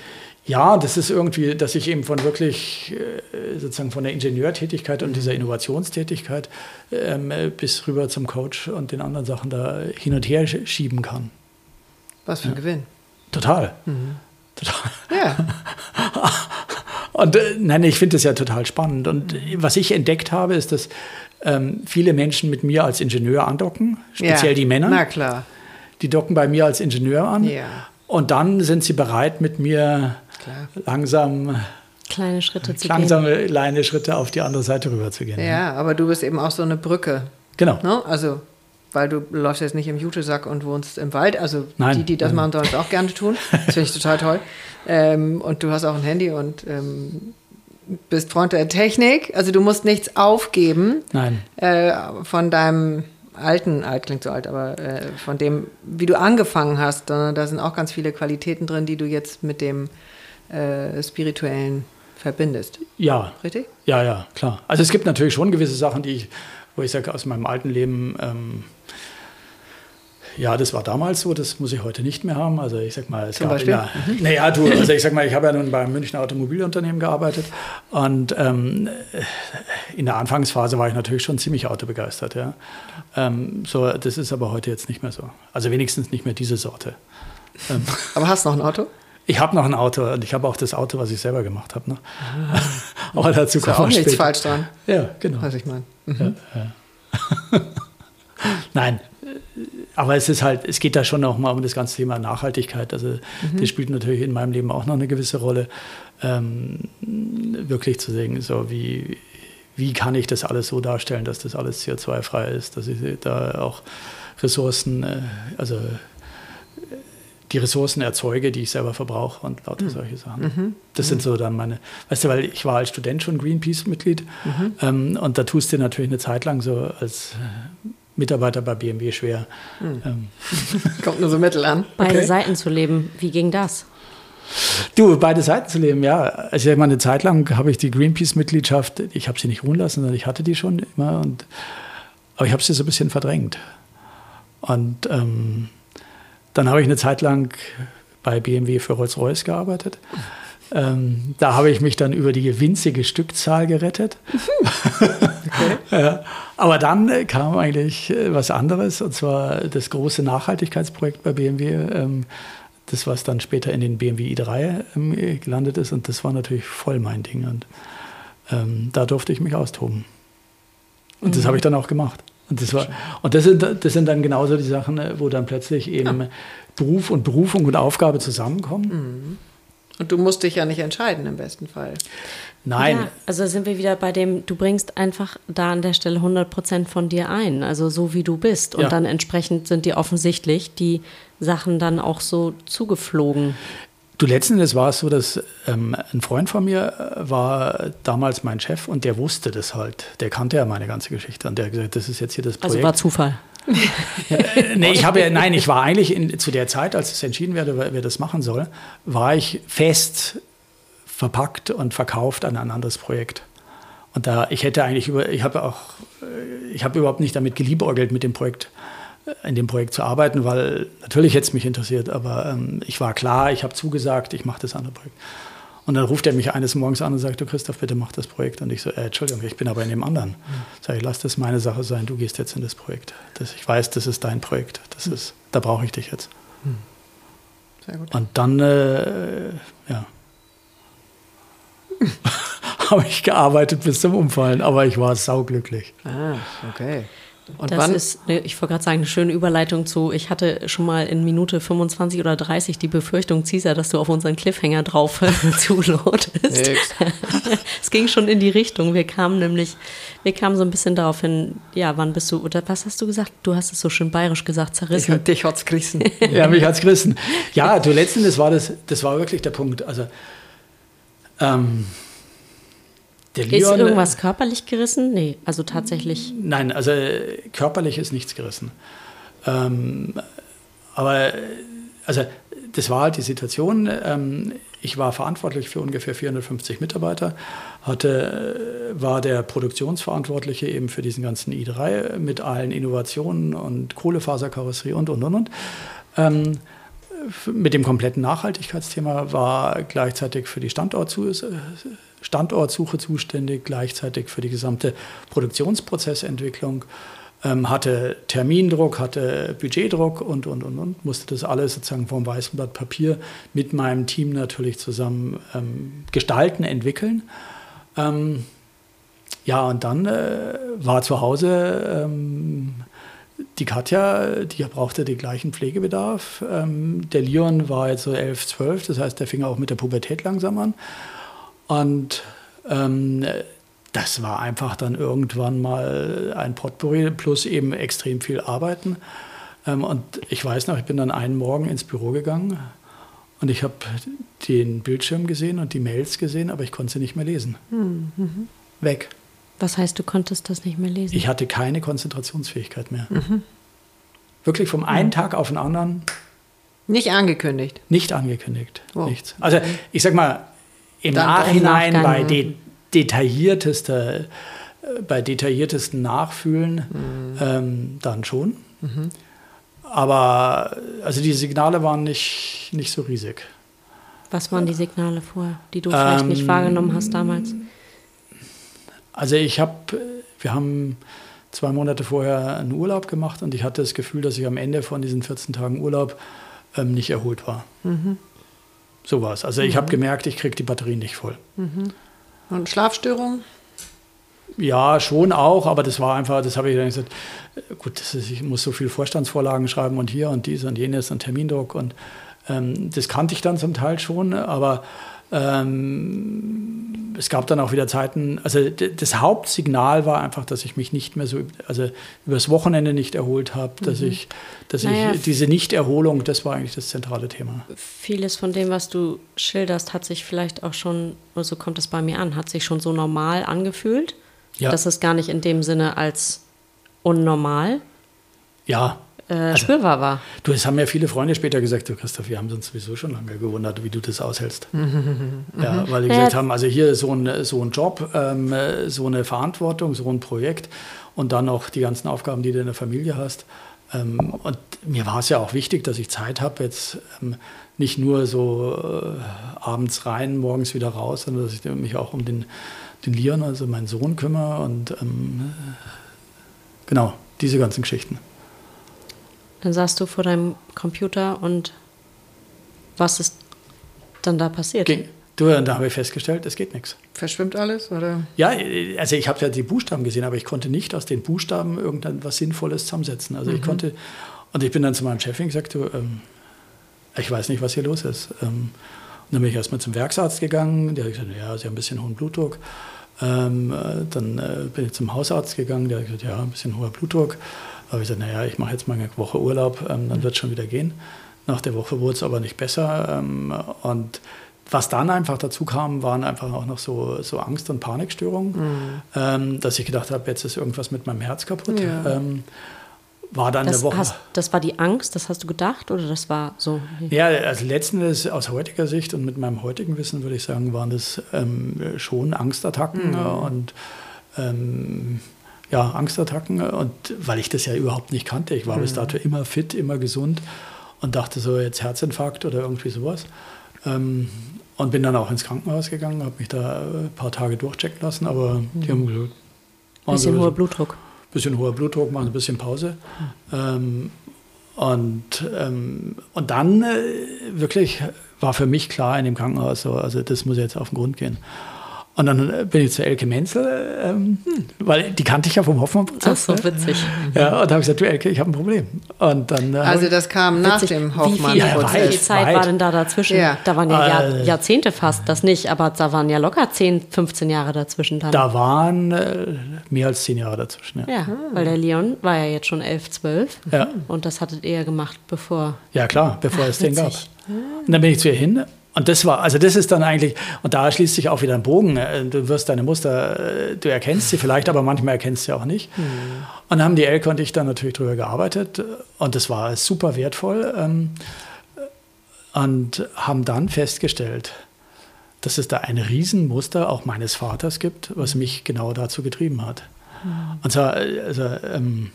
Ja, das ist irgendwie, dass ich eben von wirklich äh, sozusagen von der Ingenieurtätigkeit und dieser Innovationstätigkeit ähm, äh, bis rüber zum Coach und den anderen Sachen da hin und her sch- schieben kann. Was für ein Gewinn. Total. Total. Ja. Und äh, nein, ich finde das ja total spannend. Und äh, was ich entdeckt habe, ist, dass ähm, viele Menschen mit mir als Ingenieur andocken, speziell ja. die Männer. Na klar. Die docken bei mir als Ingenieur an. Ja. Und dann sind sie bereit, mit mir Klar. langsam, Kleine Schritte zu gehen. langsame kleine Schritte auf die andere Seite rüber zu gehen. Ja, aber du bist eben auch so eine Brücke. Genau. Ne? Also, weil du läufst jetzt nicht im Jutesack und wohnst im Wald. Also Nein. die, die das machen, sollen es auch gerne tun. Das finde ich total toll. Ähm, und du hast auch ein Handy und ähm, bist Freund der Technik. Also du musst nichts aufgeben Nein. äh, von deinem alten, alt klingt so alt, aber äh, von dem, wie du angefangen hast, da, da, sind auch ganz viele Qualitäten drin, die du jetzt mit dem äh, Spirituellen verbindest. Ja. Richtig? Ja, ja, klar. Also es gibt natürlich schon gewisse Sachen, die ich, wo ich sage, aus meinem alten Leben, ähm, ja, das war damals so, das muss ich heute nicht mehr haben. Also ich sag mal, es Zum gab Beispiel? Ja, naja, du, also ich sag mal, ich habe ja nun beim Münchner Automobilunternehmen gearbeitet und ähm, in der Anfangsphase war ich natürlich schon ziemlich autobegeistert, ja. Ähm, so, das ist aber heute jetzt nicht mehr so. Also wenigstens nicht mehr diese Sorte. Ähm, aber hast du noch ein Auto? Ich habe noch ein Auto und ich habe auch das Auto, was ich selber gemacht habe. Ne? Ah. aber dazu ist ja auch nichts falsch dran. Ja, genau. Was ich meine. Mhm. Ja, ja. Nein, aber es ist halt, es geht da schon auch mal um das ganze Thema Nachhaltigkeit. Also mhm. das spielt natürlich in meinem Leben auch noch eine gewisse Rolle, ähm, wirklich zu sehen, so wie, wie kann ich das alles so darstellen, dass das alles CO2-frei ist, dass ich da auch Ressourcen, äh, also die Ressourcen erzeuge, die ich selber verbrauche und lauter mhm. solche Sachen. Mhm. Das sind so dann meine, weißt du, weil ich war als Student schon Greenpeace-Mitglied mhm. ähm, und da tust du natürlich eine Zeit lang so als Mitarbeiter bei BMW schwer. Hm. Ähm. Kommt nur so mittel an. Beide okay. Seiten zu leben, wie ging das? Du, beide Seiten zu leben, ja. Also ich meine, eine Zeit lang habe ich die Greenpeace-Mitgliedschaft, ich habe sie nicht ruhen lassen, sondern ich hatte die schon immer. Und, aber ich habe sie so ein bisschen verdrängt. Und ähm, dann habe ich eine Zeit lang bei BMW für Rolls-Royce gearbeitet. Ähm, da habe ich mich dann über die winzige Stückzahl gerettet. Okay. ja. Aber dann äh, kam eigentlich äh, was anderes, und zwar das große Nachhaltigkeitsprojekt bei BMW. Ähm, das, was dann später in den BMW i3 ähm, gelandet ist. Und das war natürlich voll mein Ding. Und ähm, da durfte ich mich austoben. Und mhm. das habe ich dann auch gemacht. Und das, war, und das, sind, das sind dann genauso die Sachen, äh, wo dann plötzlich eben ja. Beruf und Berufung und Aufgabe zusammenkommen. Mhm. Und du musst dich ja nicht entscheiden im besten Fall. Nein. Ja, also sind wir wieder bei dem, du bringst einfach da an der Stelle 100 Prozent von dir ein, also so wie du bist. Und ja. dann entsprechend sind dir offensichtlich die Sachen dann auch so zugeflogen. Du, letzten Endes war es so, dass ähm, ein Freund von mir äh, war damals mein Chef und der wusste das halt. Der kannte ja meine ganze Geschichte und der hat gesagt, das ist jetzt hier das Projekt. Also war Zufall. nee, ich habe ja, nein, ich war eigentlich in, zu der Zeit, als es entschieden wurde, wer das machen soll, war ich fest verpackt und verkauft an ein anderes Projekt. Und da, ich hätte eigentlich über, ich habe auch, ich habe überhaupt nicht damit geliebäugelt, mit dem Projekt, äh, in dem Projekt zu arbeiten, weil natürlich hätte es mich interessiert, aber ähm, ich war klar, ich habe zugesagt, ich mache das andere Projekt. Und dann ruft er mich eines Morgens an und sagt, du Christoph, bitte mach das Projekt. Und ich so, äh, Entschuldigung, ich bin aber in dem anderen. Mhm. Sag ich, lass das meine Sache sein, du gehst jetzt in das Projekt. Das, ich weiß, das ist dein Projekt. Das ist, da brauche ich dich jetzt. Mhm. Sehr gut. Und dann, äh, ja, habe ich gearbeitet bis zum Umfallen, aber ich war sauglücklich. Ah, okay. Und das wann? ist, ich wollte gerade sagen, eine schöne Überleitung zu, ich hatte schon mal in Minute 25 oder 30 die Befürchtung, Caesar, dass du auf unseren Cliffhanger drauf zulotest. es ging schon in die Richtung. Wir kamen nämlich, wir kamen so ein bisschen darauf hin, ja, wann bist du, oder was hast du gesagt? Du hast es so schön bayerisch gesagt, zerrissen. Ich, dich hat's gerissen. ja, mich hat's gerissen. Ja, du, letzten das war das, das war wirklich der Punkt. Also, ähm, der Leon, ist irgendwas körperlich gerissen? Nee, also tatsächlich. Nein, also körperlich ist nichts gerissen. Ähm, aber also das war halt die Situation. Ähm, ich war verantwortlich für ungefähr 450 Mitarbeiter, hatte, war der Produktionsverantwortliche eben für diesen ganzen i3 mit allen Innovationen und Kohlefaserkarosserie und und und und. Ähm, mit dem kompletten Nachhaltigkeitsthema war gleichzeitig für die Standortsuche Standortsuche zuständig, gleichzeitig für die gesamte Produktionsprozessentwicklung, ähm, hatte Termindruck, hatte Budgetdruck und, und, und, und, musste das alles sozusagen vom weißen Blatt Papier mit meinem Team natürlich zusammen ähm, gestalten, entwickeln. Ähm, ja, und dann äh, war zu Hause ähm, die Katja, die brauchte den gleichen Pflegebedarf. Ähm, der Leon war jetzt so 11, 12, das heißt, der fing auch mit der Pubertät langsam an. Und ähm, das war einfach dann irgendwann mal ein Potpourri plus eben extrem viel Arbeiten. Ähm, und ich weiß noch, ich bin dann einen Morgen ins Büro gegangen und ich habe den Bildschirm gesehen und die Mails gesehen, aber ich konnte sie nicht mehr lesen. Mhm. Weg. Was heißt, du konntest das nicht mehr lesen? Ich hatte keine Konzentrationsfähigkeit mehr. Mhm. Wirklich vom einen Tag auf den anderen. Nicht angekündigt. Nicht angekündigt. Oh. Nichts. Also ich sag mal, im Dann Nachhinein bei de detailliertester, äh, bei detailliertesten Nachfühlen mhm. ähm, dann schon. Mhm. Aber also die Signale waren nicht, nicht so riesig. Was waren die Signale vorher, die du vielleicht ähm, nicht wahrgenommen hast damals? Also ich habe, wir haben zwei Monate vorher einen Urlaub gemacht und ich hatte das Gefühl, dass ich am Ende von diesen 14 Tagen Urlaub ähm, nicht erholt war. Mhm. So war es. Also ich habe mhm. gemerkt, ich kriege die Batterien nicht voll. Mhm. Und Schlafstörungen? Ja, schon auch, aber das war einfach, das habe ich dann gesagt, äh, gut, ist, ich muss so viele Vorstandsvorlagen schreiben und hier und dies und jenes und Termindruck und ähm, das kannte ich dann zum Teil schon, aber ähm, es gab dann auch wieder Zeiten, also das Hauptsignal war einfach, dass ich mich nicht mehr so, also übers Wochenende nicht erholt habe, dass mhm. ich, dass naja, ich diese Nichterholung, das war eigentlich das zentrale Thema. Vieles von dem, was du schilderst, hat sich vielleicht auch schon, oder so kommt es bei mir an, hat sich schon so normal angefühlt, ja. dass es gar nicht in dem Sinne als unnormal ja, äh, also, spürbar war. Du, es haben ja viele Freunde später gesagt, du Christoph, wir haben uns sowieso schon lange gewundert, wie du das aushältst. ja, weil die gesagt haben, also hier so ein, so ein Job, ähm, so eine Verantwortung, so ein Projekt und dann noch die ganzen Aufgaben, die du in der Familie hast. Ähm, und mir war es ja auch wichtig, dass ich Zeit habe, jetzt ähm, nicht nur so äh, abends rein, morgens wieder raus, sondern dass ich mich auch um den, den Leon, also meinen Sohn, kümmere und ähm, genau, diese ganzen Geschichten. Dann saßt du vor deinem Computer und was ist dann da passiert? Ging. Du, da habe ich festgestellt, es geht nichts. Verschwimmt alles, oder? Ja, also ich habe ja die Buchstaben gesehen, aber ich konnte nicht aus den Buchstaben irgendetwas Sinnvolles zusammensetzen. Also mhm. ich konnte, und ich bin dann zu meinem Chef und gesagt, du, ähm, ich weiß nicht, was hier los ist. Ähm, und dann bin ich erstmal zum Werksarzt gegangen, der hat gesagt, ja, Sie haben ein bisschen hohen Blutdruck. Ähm, äh, dann äh, bin ich zum Hausarzt gegangen, der hat gesagt, ja, ein bisschen hoher Blutdruck. Aber ich sagte, naja, ich mache jetzt mal eine Woche Urlaub, ähm, dann wird es schon wieder gehen. Nach der Woche wurde es aber nicht besser. Ähm, und was dann einfach dazu kam, waren einfach auch noch so, so Angst- und Panikstörungen, mhm. ähm, dass ich gedacht habe, jetzt ist irgendwas mit meinem Herz kaputt. Ja. Ähm, war dann das eine Woche. Hast, das war die Angst, das hast du gedacht oder das war so? Ja, also letzten Endes aus heutiger Sicht und mit meinem heutigen Wissen würde ich sagen, waren das ähm, schon Angstattacken mhm. und ähm, ja, Angstattacken und weil ich das ja überhaupt nicht kannte. Ich war mhm. bis dato immer fit, immer gesund und dachte so jetzt Herzinfarkt oder irgendwie sowas. Ähm, und bin dann auch ins Krankenhaus gegangen, habe mich da ein paar Tage durchchecken lassen, aber mhm. die haben gesagt, bisschen hoher Blutdruck. Bisschen hoher Blutdruck, machen ein bisschen Pause. Mhm. Ähm, und, ähm, und dann äh, wirklich war für mich klar in dem Krankenhaus so, also das muss jetzt auf den Grund gehen. Und dann äh, bin ich zu Elke Menzel, ähm, hm. weil die kannte ich ja vom Hoffmann-Prozess. Ach so, witzig. Ja, und da habe ich gesagt, du Elke, ich habe ein Problem. Und dann, äh, also das kam nach witzig. dem Hoffmann-Prozess. Wie, viel, wie Zeit weit. war denn da dazwischen? Ja. Da waren ja Jahr, äh, Jahrzehnte fast, das nicht, aber da waren ja locker 10, 15 Jahre dazwischen dann. Da waren äh, mehr als 10 Jahre dazwischen, ja. Ja, weil der Leon war ja jetzt schon 11, 12 ja. und das hattet ihr gemacht, bevor... Ja klar, bevor Ach, es den gab. Und dann bin ich zu ihr hin und das war, also das ist dann eigentlich, und da schließt sich auch wieder ein Bogen. Äh, du wirst deine Muster, äh, du erkennst sie vielleicht, aber manchmal erkennst du sie auch nicht. Mhm. Und haben die Elke und ich dann natürlich drüber gearbeitet und das war super wertvoll. Ähm, und haben dann festgestellt, dass es da ein Riesenmuster auch meines Vaters gibt, was mich genau dazu getrieben hat. Mhm. Und zwar, also, ähm,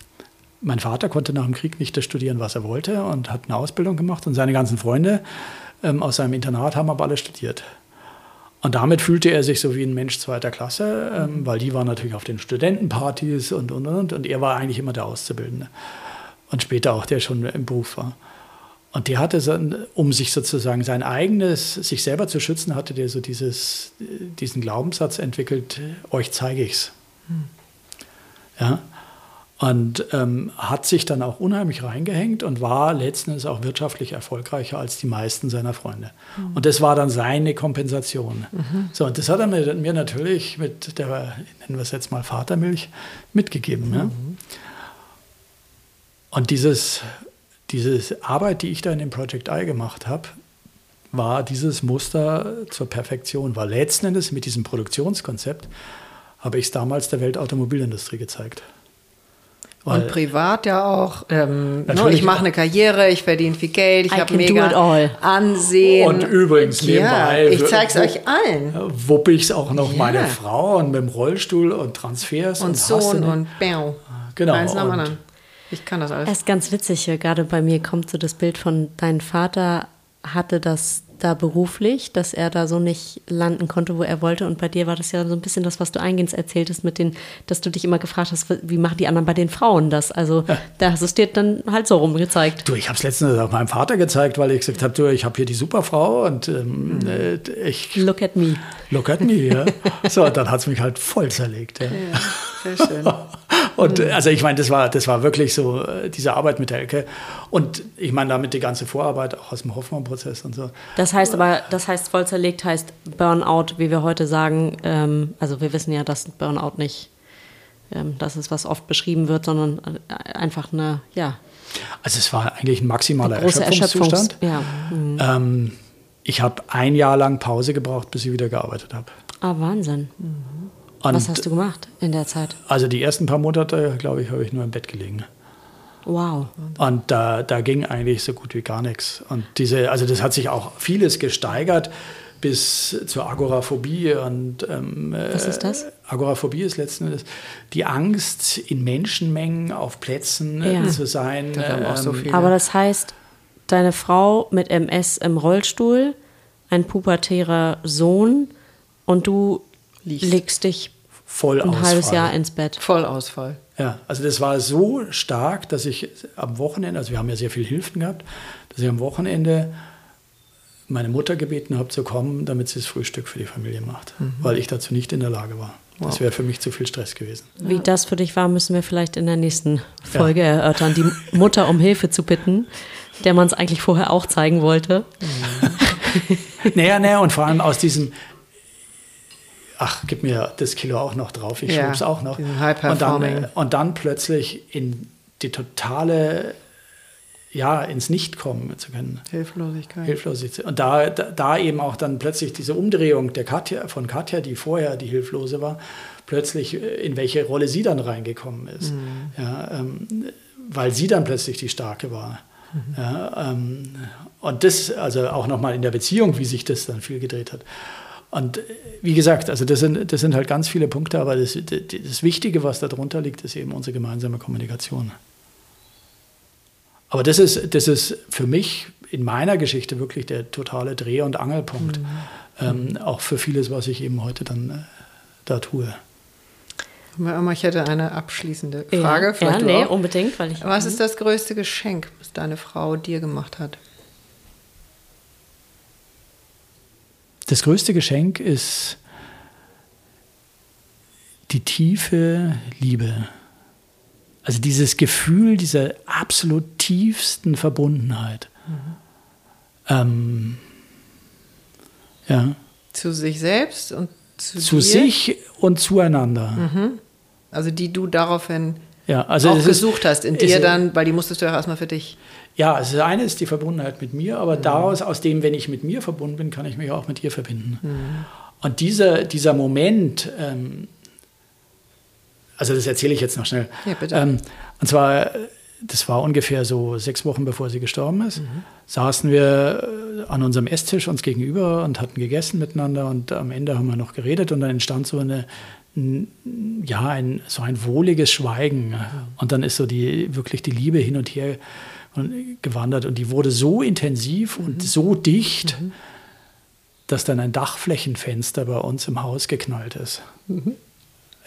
mein Vater konnte nach dem Krieg nicht das studieren, was er wollte und hat eine Ausbildung gemacht und seine ganzen Freunde ähm, aus seinem Internat haben aber alle studiert. Und damit fühlte er sich so wie ein Mensch zweiter Klasse, ähm, weil die waren natürlich auf den Studentenpartys und, und, und. Und er war eigentlich immer der Auszubildende. Und später auch, der schon im Beruf war. Und der hatte, so, um sich sozusagen sein eigenes, sich selber zu schützen, hatte der so dieses, diesen Glaubenssatz entwickelt, euch zeige ich's. Hm. Ja. Und ähm, hat sich dann auch unheimlich reingehängt und war letzten Endes auch wirtschaftlich erfolgreicher als die meisten seiner Freunde. Mhm. Und das war dann seine Kompensation. Mhm. So, und das hat er mir, mir, natürlich mit der, nennen wir es jetzt mal Vatermilch, mitgegeben. Mhm. Ja? Und dieses, diese Arbeit, die ich da in dem Project I gemacht habe, war dieses Muster zur Perfektion, weil letzten Endes mit diesem Produktionskonzept habe ich es damals der Weltautomobilindustrie gezeigt. Und privat ja auch. Ähm, no, ich mache eine Karriere, ich verdiene viel Geld, ich habe mega Ansehen. Und übrigens nebenbei. Ja, ich zeige es euch allen. Wuppe ich es auch noch ja. meine Frau und mit dem Rollstuhl und Transfers und, und Sohn und Bäu. Genau. Eins nach dem anderen. Ich kann das alles. Es ist ganz witzig hier, gerade bei mir kommt so das Bild von dein Vater hatte das da beruflich, dass er da so nicht landen konnte, wo er wollte. Und bei dir war das ja so ein bisschen das, was du eingehend erzähltest, mit den, dass du dich immer gefragt hast, wie machen die anderen bei den Frauen das? Also ja. da hast du es dir dann halt so rumgezeigt. Du, ich habe es letztens auch meinem Vater gezeigt, weil ich gesagt habe, du, ich habe hier die Superfrau und ähm, mhm. äh, ich. Look at me. Look at me, ja. so, dann hat es mich halt voll zerlegt. Ja. ja sehr schön. Und mhm. also ich meine, das war, das war wirklich so äh, diese Arbeit mit Elke. Und ich meine damit die ganze Vorarbeit auch aus dem Hoffmann-Prozess und so. Das heißt aber, das heißt voll zerlegt heißt Burnout, wie wir heute sagen. Ähm, also wir wissen ja, dass Burnout nicht ähm, das ist, was oft beschrieben wird, sondern äh, einfach eine, ja. Also es war eigentlich ein maximaler Erschöpfungszustand. Erschöpfungs ja. Mhm. Ähm, ich habe ein Jahr lang Pause gebraucht, bis ich wieder gearbeitet habe. Ah, Wahnsinn. Mhm. Und Was hast du gemacht in der Zeit? Also die ersten paar Monate, glaube ich, habe ich nur im Bett gelegen. Wow. Und da, da ging eigentlich so gut wie gar nichts. Und diese, also das hat sich auch vieles gesteigert bis zur Agoraphobie. Und, ähm, Was ist das? Agoraphobie ist letzten Endes die Angst, in Menschenmengen auf Plätzen ja. zu sein. Ähm, so Aber das heißt, deine Frau mit MS im Rollstuhl, ein pubertärer Sohn und du liegst, legst dich voll ein halbes Jahr ins Bett. Vollausfall. Ja, also das war so stark, dass ich am Wochenende, also wir haben ja sehr viel Hilfen gehabt, dass ich am Wochenende meine Mutter gebeten habe zu kommen, damit sie das Frühstück für die Familie macht, mhm. weil ich dazu nicht in der Lage war. Wow. Das wäre für mich zu viel Stress gewesen. Wie das für dich war, müssen wir vielleicht in der nächsten Folge ja. erörtern, die Mutter um Hilfe zu bitten, der man es eigentlich vorher auch zeigen wollte. Mhm. naja, naja, und vor allem aus diesem, ach, gib mir das Kilo auch noch drauf, ich ja, schub's auch noch. Und dann, und dann plötzlich in die totale, ja, ins Nicht kommen zu können. Hilflosigkeit. Hilflosigkeit. Und da, da, da, eben auch dann plötzlich diese Umdrehung der Katja, von Katja, die vorher die Hilflose war, plötzlich äh, in welche Rolle sie dann reingekommen ist. Mhm. Ja, ähm, weil sie dann plötzlich die Starke war. Mhm. Ja, ähm, und das, also auch nochmal in der Beziehung, wie sich das dann viel gedreht hat. Und äh, wie gesagt, also das sind, das sind halt ganz viele Punkte, aber das, das Wichtige, was darunter liegt, ist eben unsere gemeinsame Kommunikation. Aber das ist, das ist für mich in meiner Geschichte wirklich der totale Dreh- und Angelpunkt. Mhm. Ähm, auch für vieles, was ich eben heute dann äh, da tue. Ich hätte eine abschließende Frage. Ja, ja nee, unbedingt. Weil ich, was ist das größte Geschenk, was deine Frau dir gemacht hat? Das größte Geschenk ist die tiefe Liebe. Also dieses Gefühl dieser absolut tiefsten Verbundenheit. Mhm. Ähm, ja. Zu sich selbst und zu, zu sich und zueinander. Mhm. Also die du daraufhin ja, also auch gesucht hast in dir dann, weil die musstest du ja erstmal für dich. Ja, also das eine ist die Verbundenheit mit mir, aber mhm. daraus, aus dem, wenn ich mit mir verbunden bin, kann ich mich auch mit ihr verbinden. Mhm. Und dieser, dieser Moment, ähm, also das erzähle ich jetzt noch schnell. Ja, bitte. Ähm, und zwar, das war ungefähr so sechs Wochen bevor sie gestorben ist, mhm. saßen wir äh, an unserem Esstisch uns gegenüber und hatten gegessen miteinander und am Ende haben wir noch geredet und dann entstand so eine, ja, ein, so ein wohliges Schweigen. Und dann ist so die, wirklich die Liebe hin und her gewandert und die wurde so intensiv mhm. und so dicht, mhm. dass dann ein Dachflächenfenster bei uns im Haus geknallt ist. Mhm.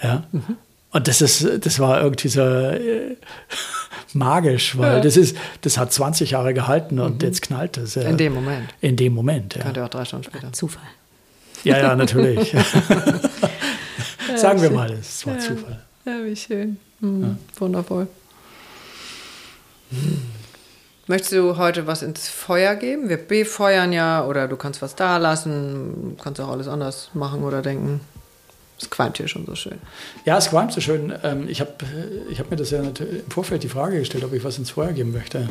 Ja. Mhm. Und das ist, das war irgendwie so äh, magisch, weil ja. das ist, das hat 20 Jahre gehalten und mhm. jetzt knallt es. Äh, in dem Moment. In dem Moment, ja. Könnte auch drei Stunden später. Zufall. Ja, ja, natürlich. Sagen wir mal, es war Zufall. Ja, wie schön. Mhm. Wundervoll. Mhm. Möchtest du heute was ins Feuer geben? Wir befeuern ja oder du kannst was da lassen, kannst auch alles anders machen oder denken. Es qualmt hier schon so schön. Ja, es qualmt so schön. Ähm, ich habe ich hab mir das ja im Vorfeld die Frage gestellt, ob ich was ins Feuer geben möchte.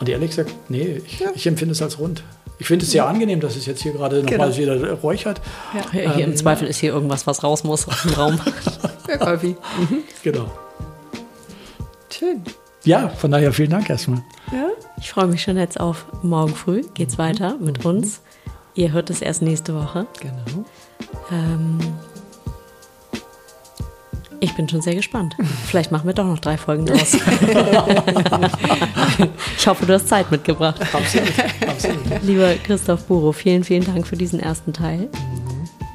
Und ehrlich gesagt, nee, ich, ja. ich empfinde es als rund. Ich finde es sehr angenehm, dass es jetzt hier gerade nochmal Genau. wieder räuchert. Hier im Ähm, Zweifel ist hier irgendwas, was raus muss aus dem Raum. Ja, Kaffee. Genau. Schön. Ja, von daher vielen Dank erstmal. Ja? Ich freue mich schon jetzt auf morgen früh. Geht's weiter mit uns. Ihr hört es erst nächste Woche. Genau. Ähm, ich bin schon sehr gespannt. Vielleicht machen wir doch noch drei Folgen draus. ich hoffe, du hast Zeit mitgebracht. Absolut. Absolut. Lieber Christoph Buro, vielen, vielen Dank für diesen ersten Teil.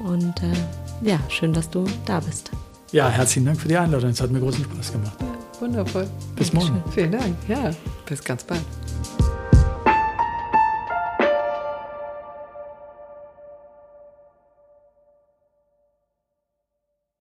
Und äh, ja, schön, dass du da bist. Ja, herzlichen Dank für die Einladung. Es hat mir großen Spaß gemacht. Wundervoll. Bis morgen. Vielen Dank. Ja, bis ganz bald.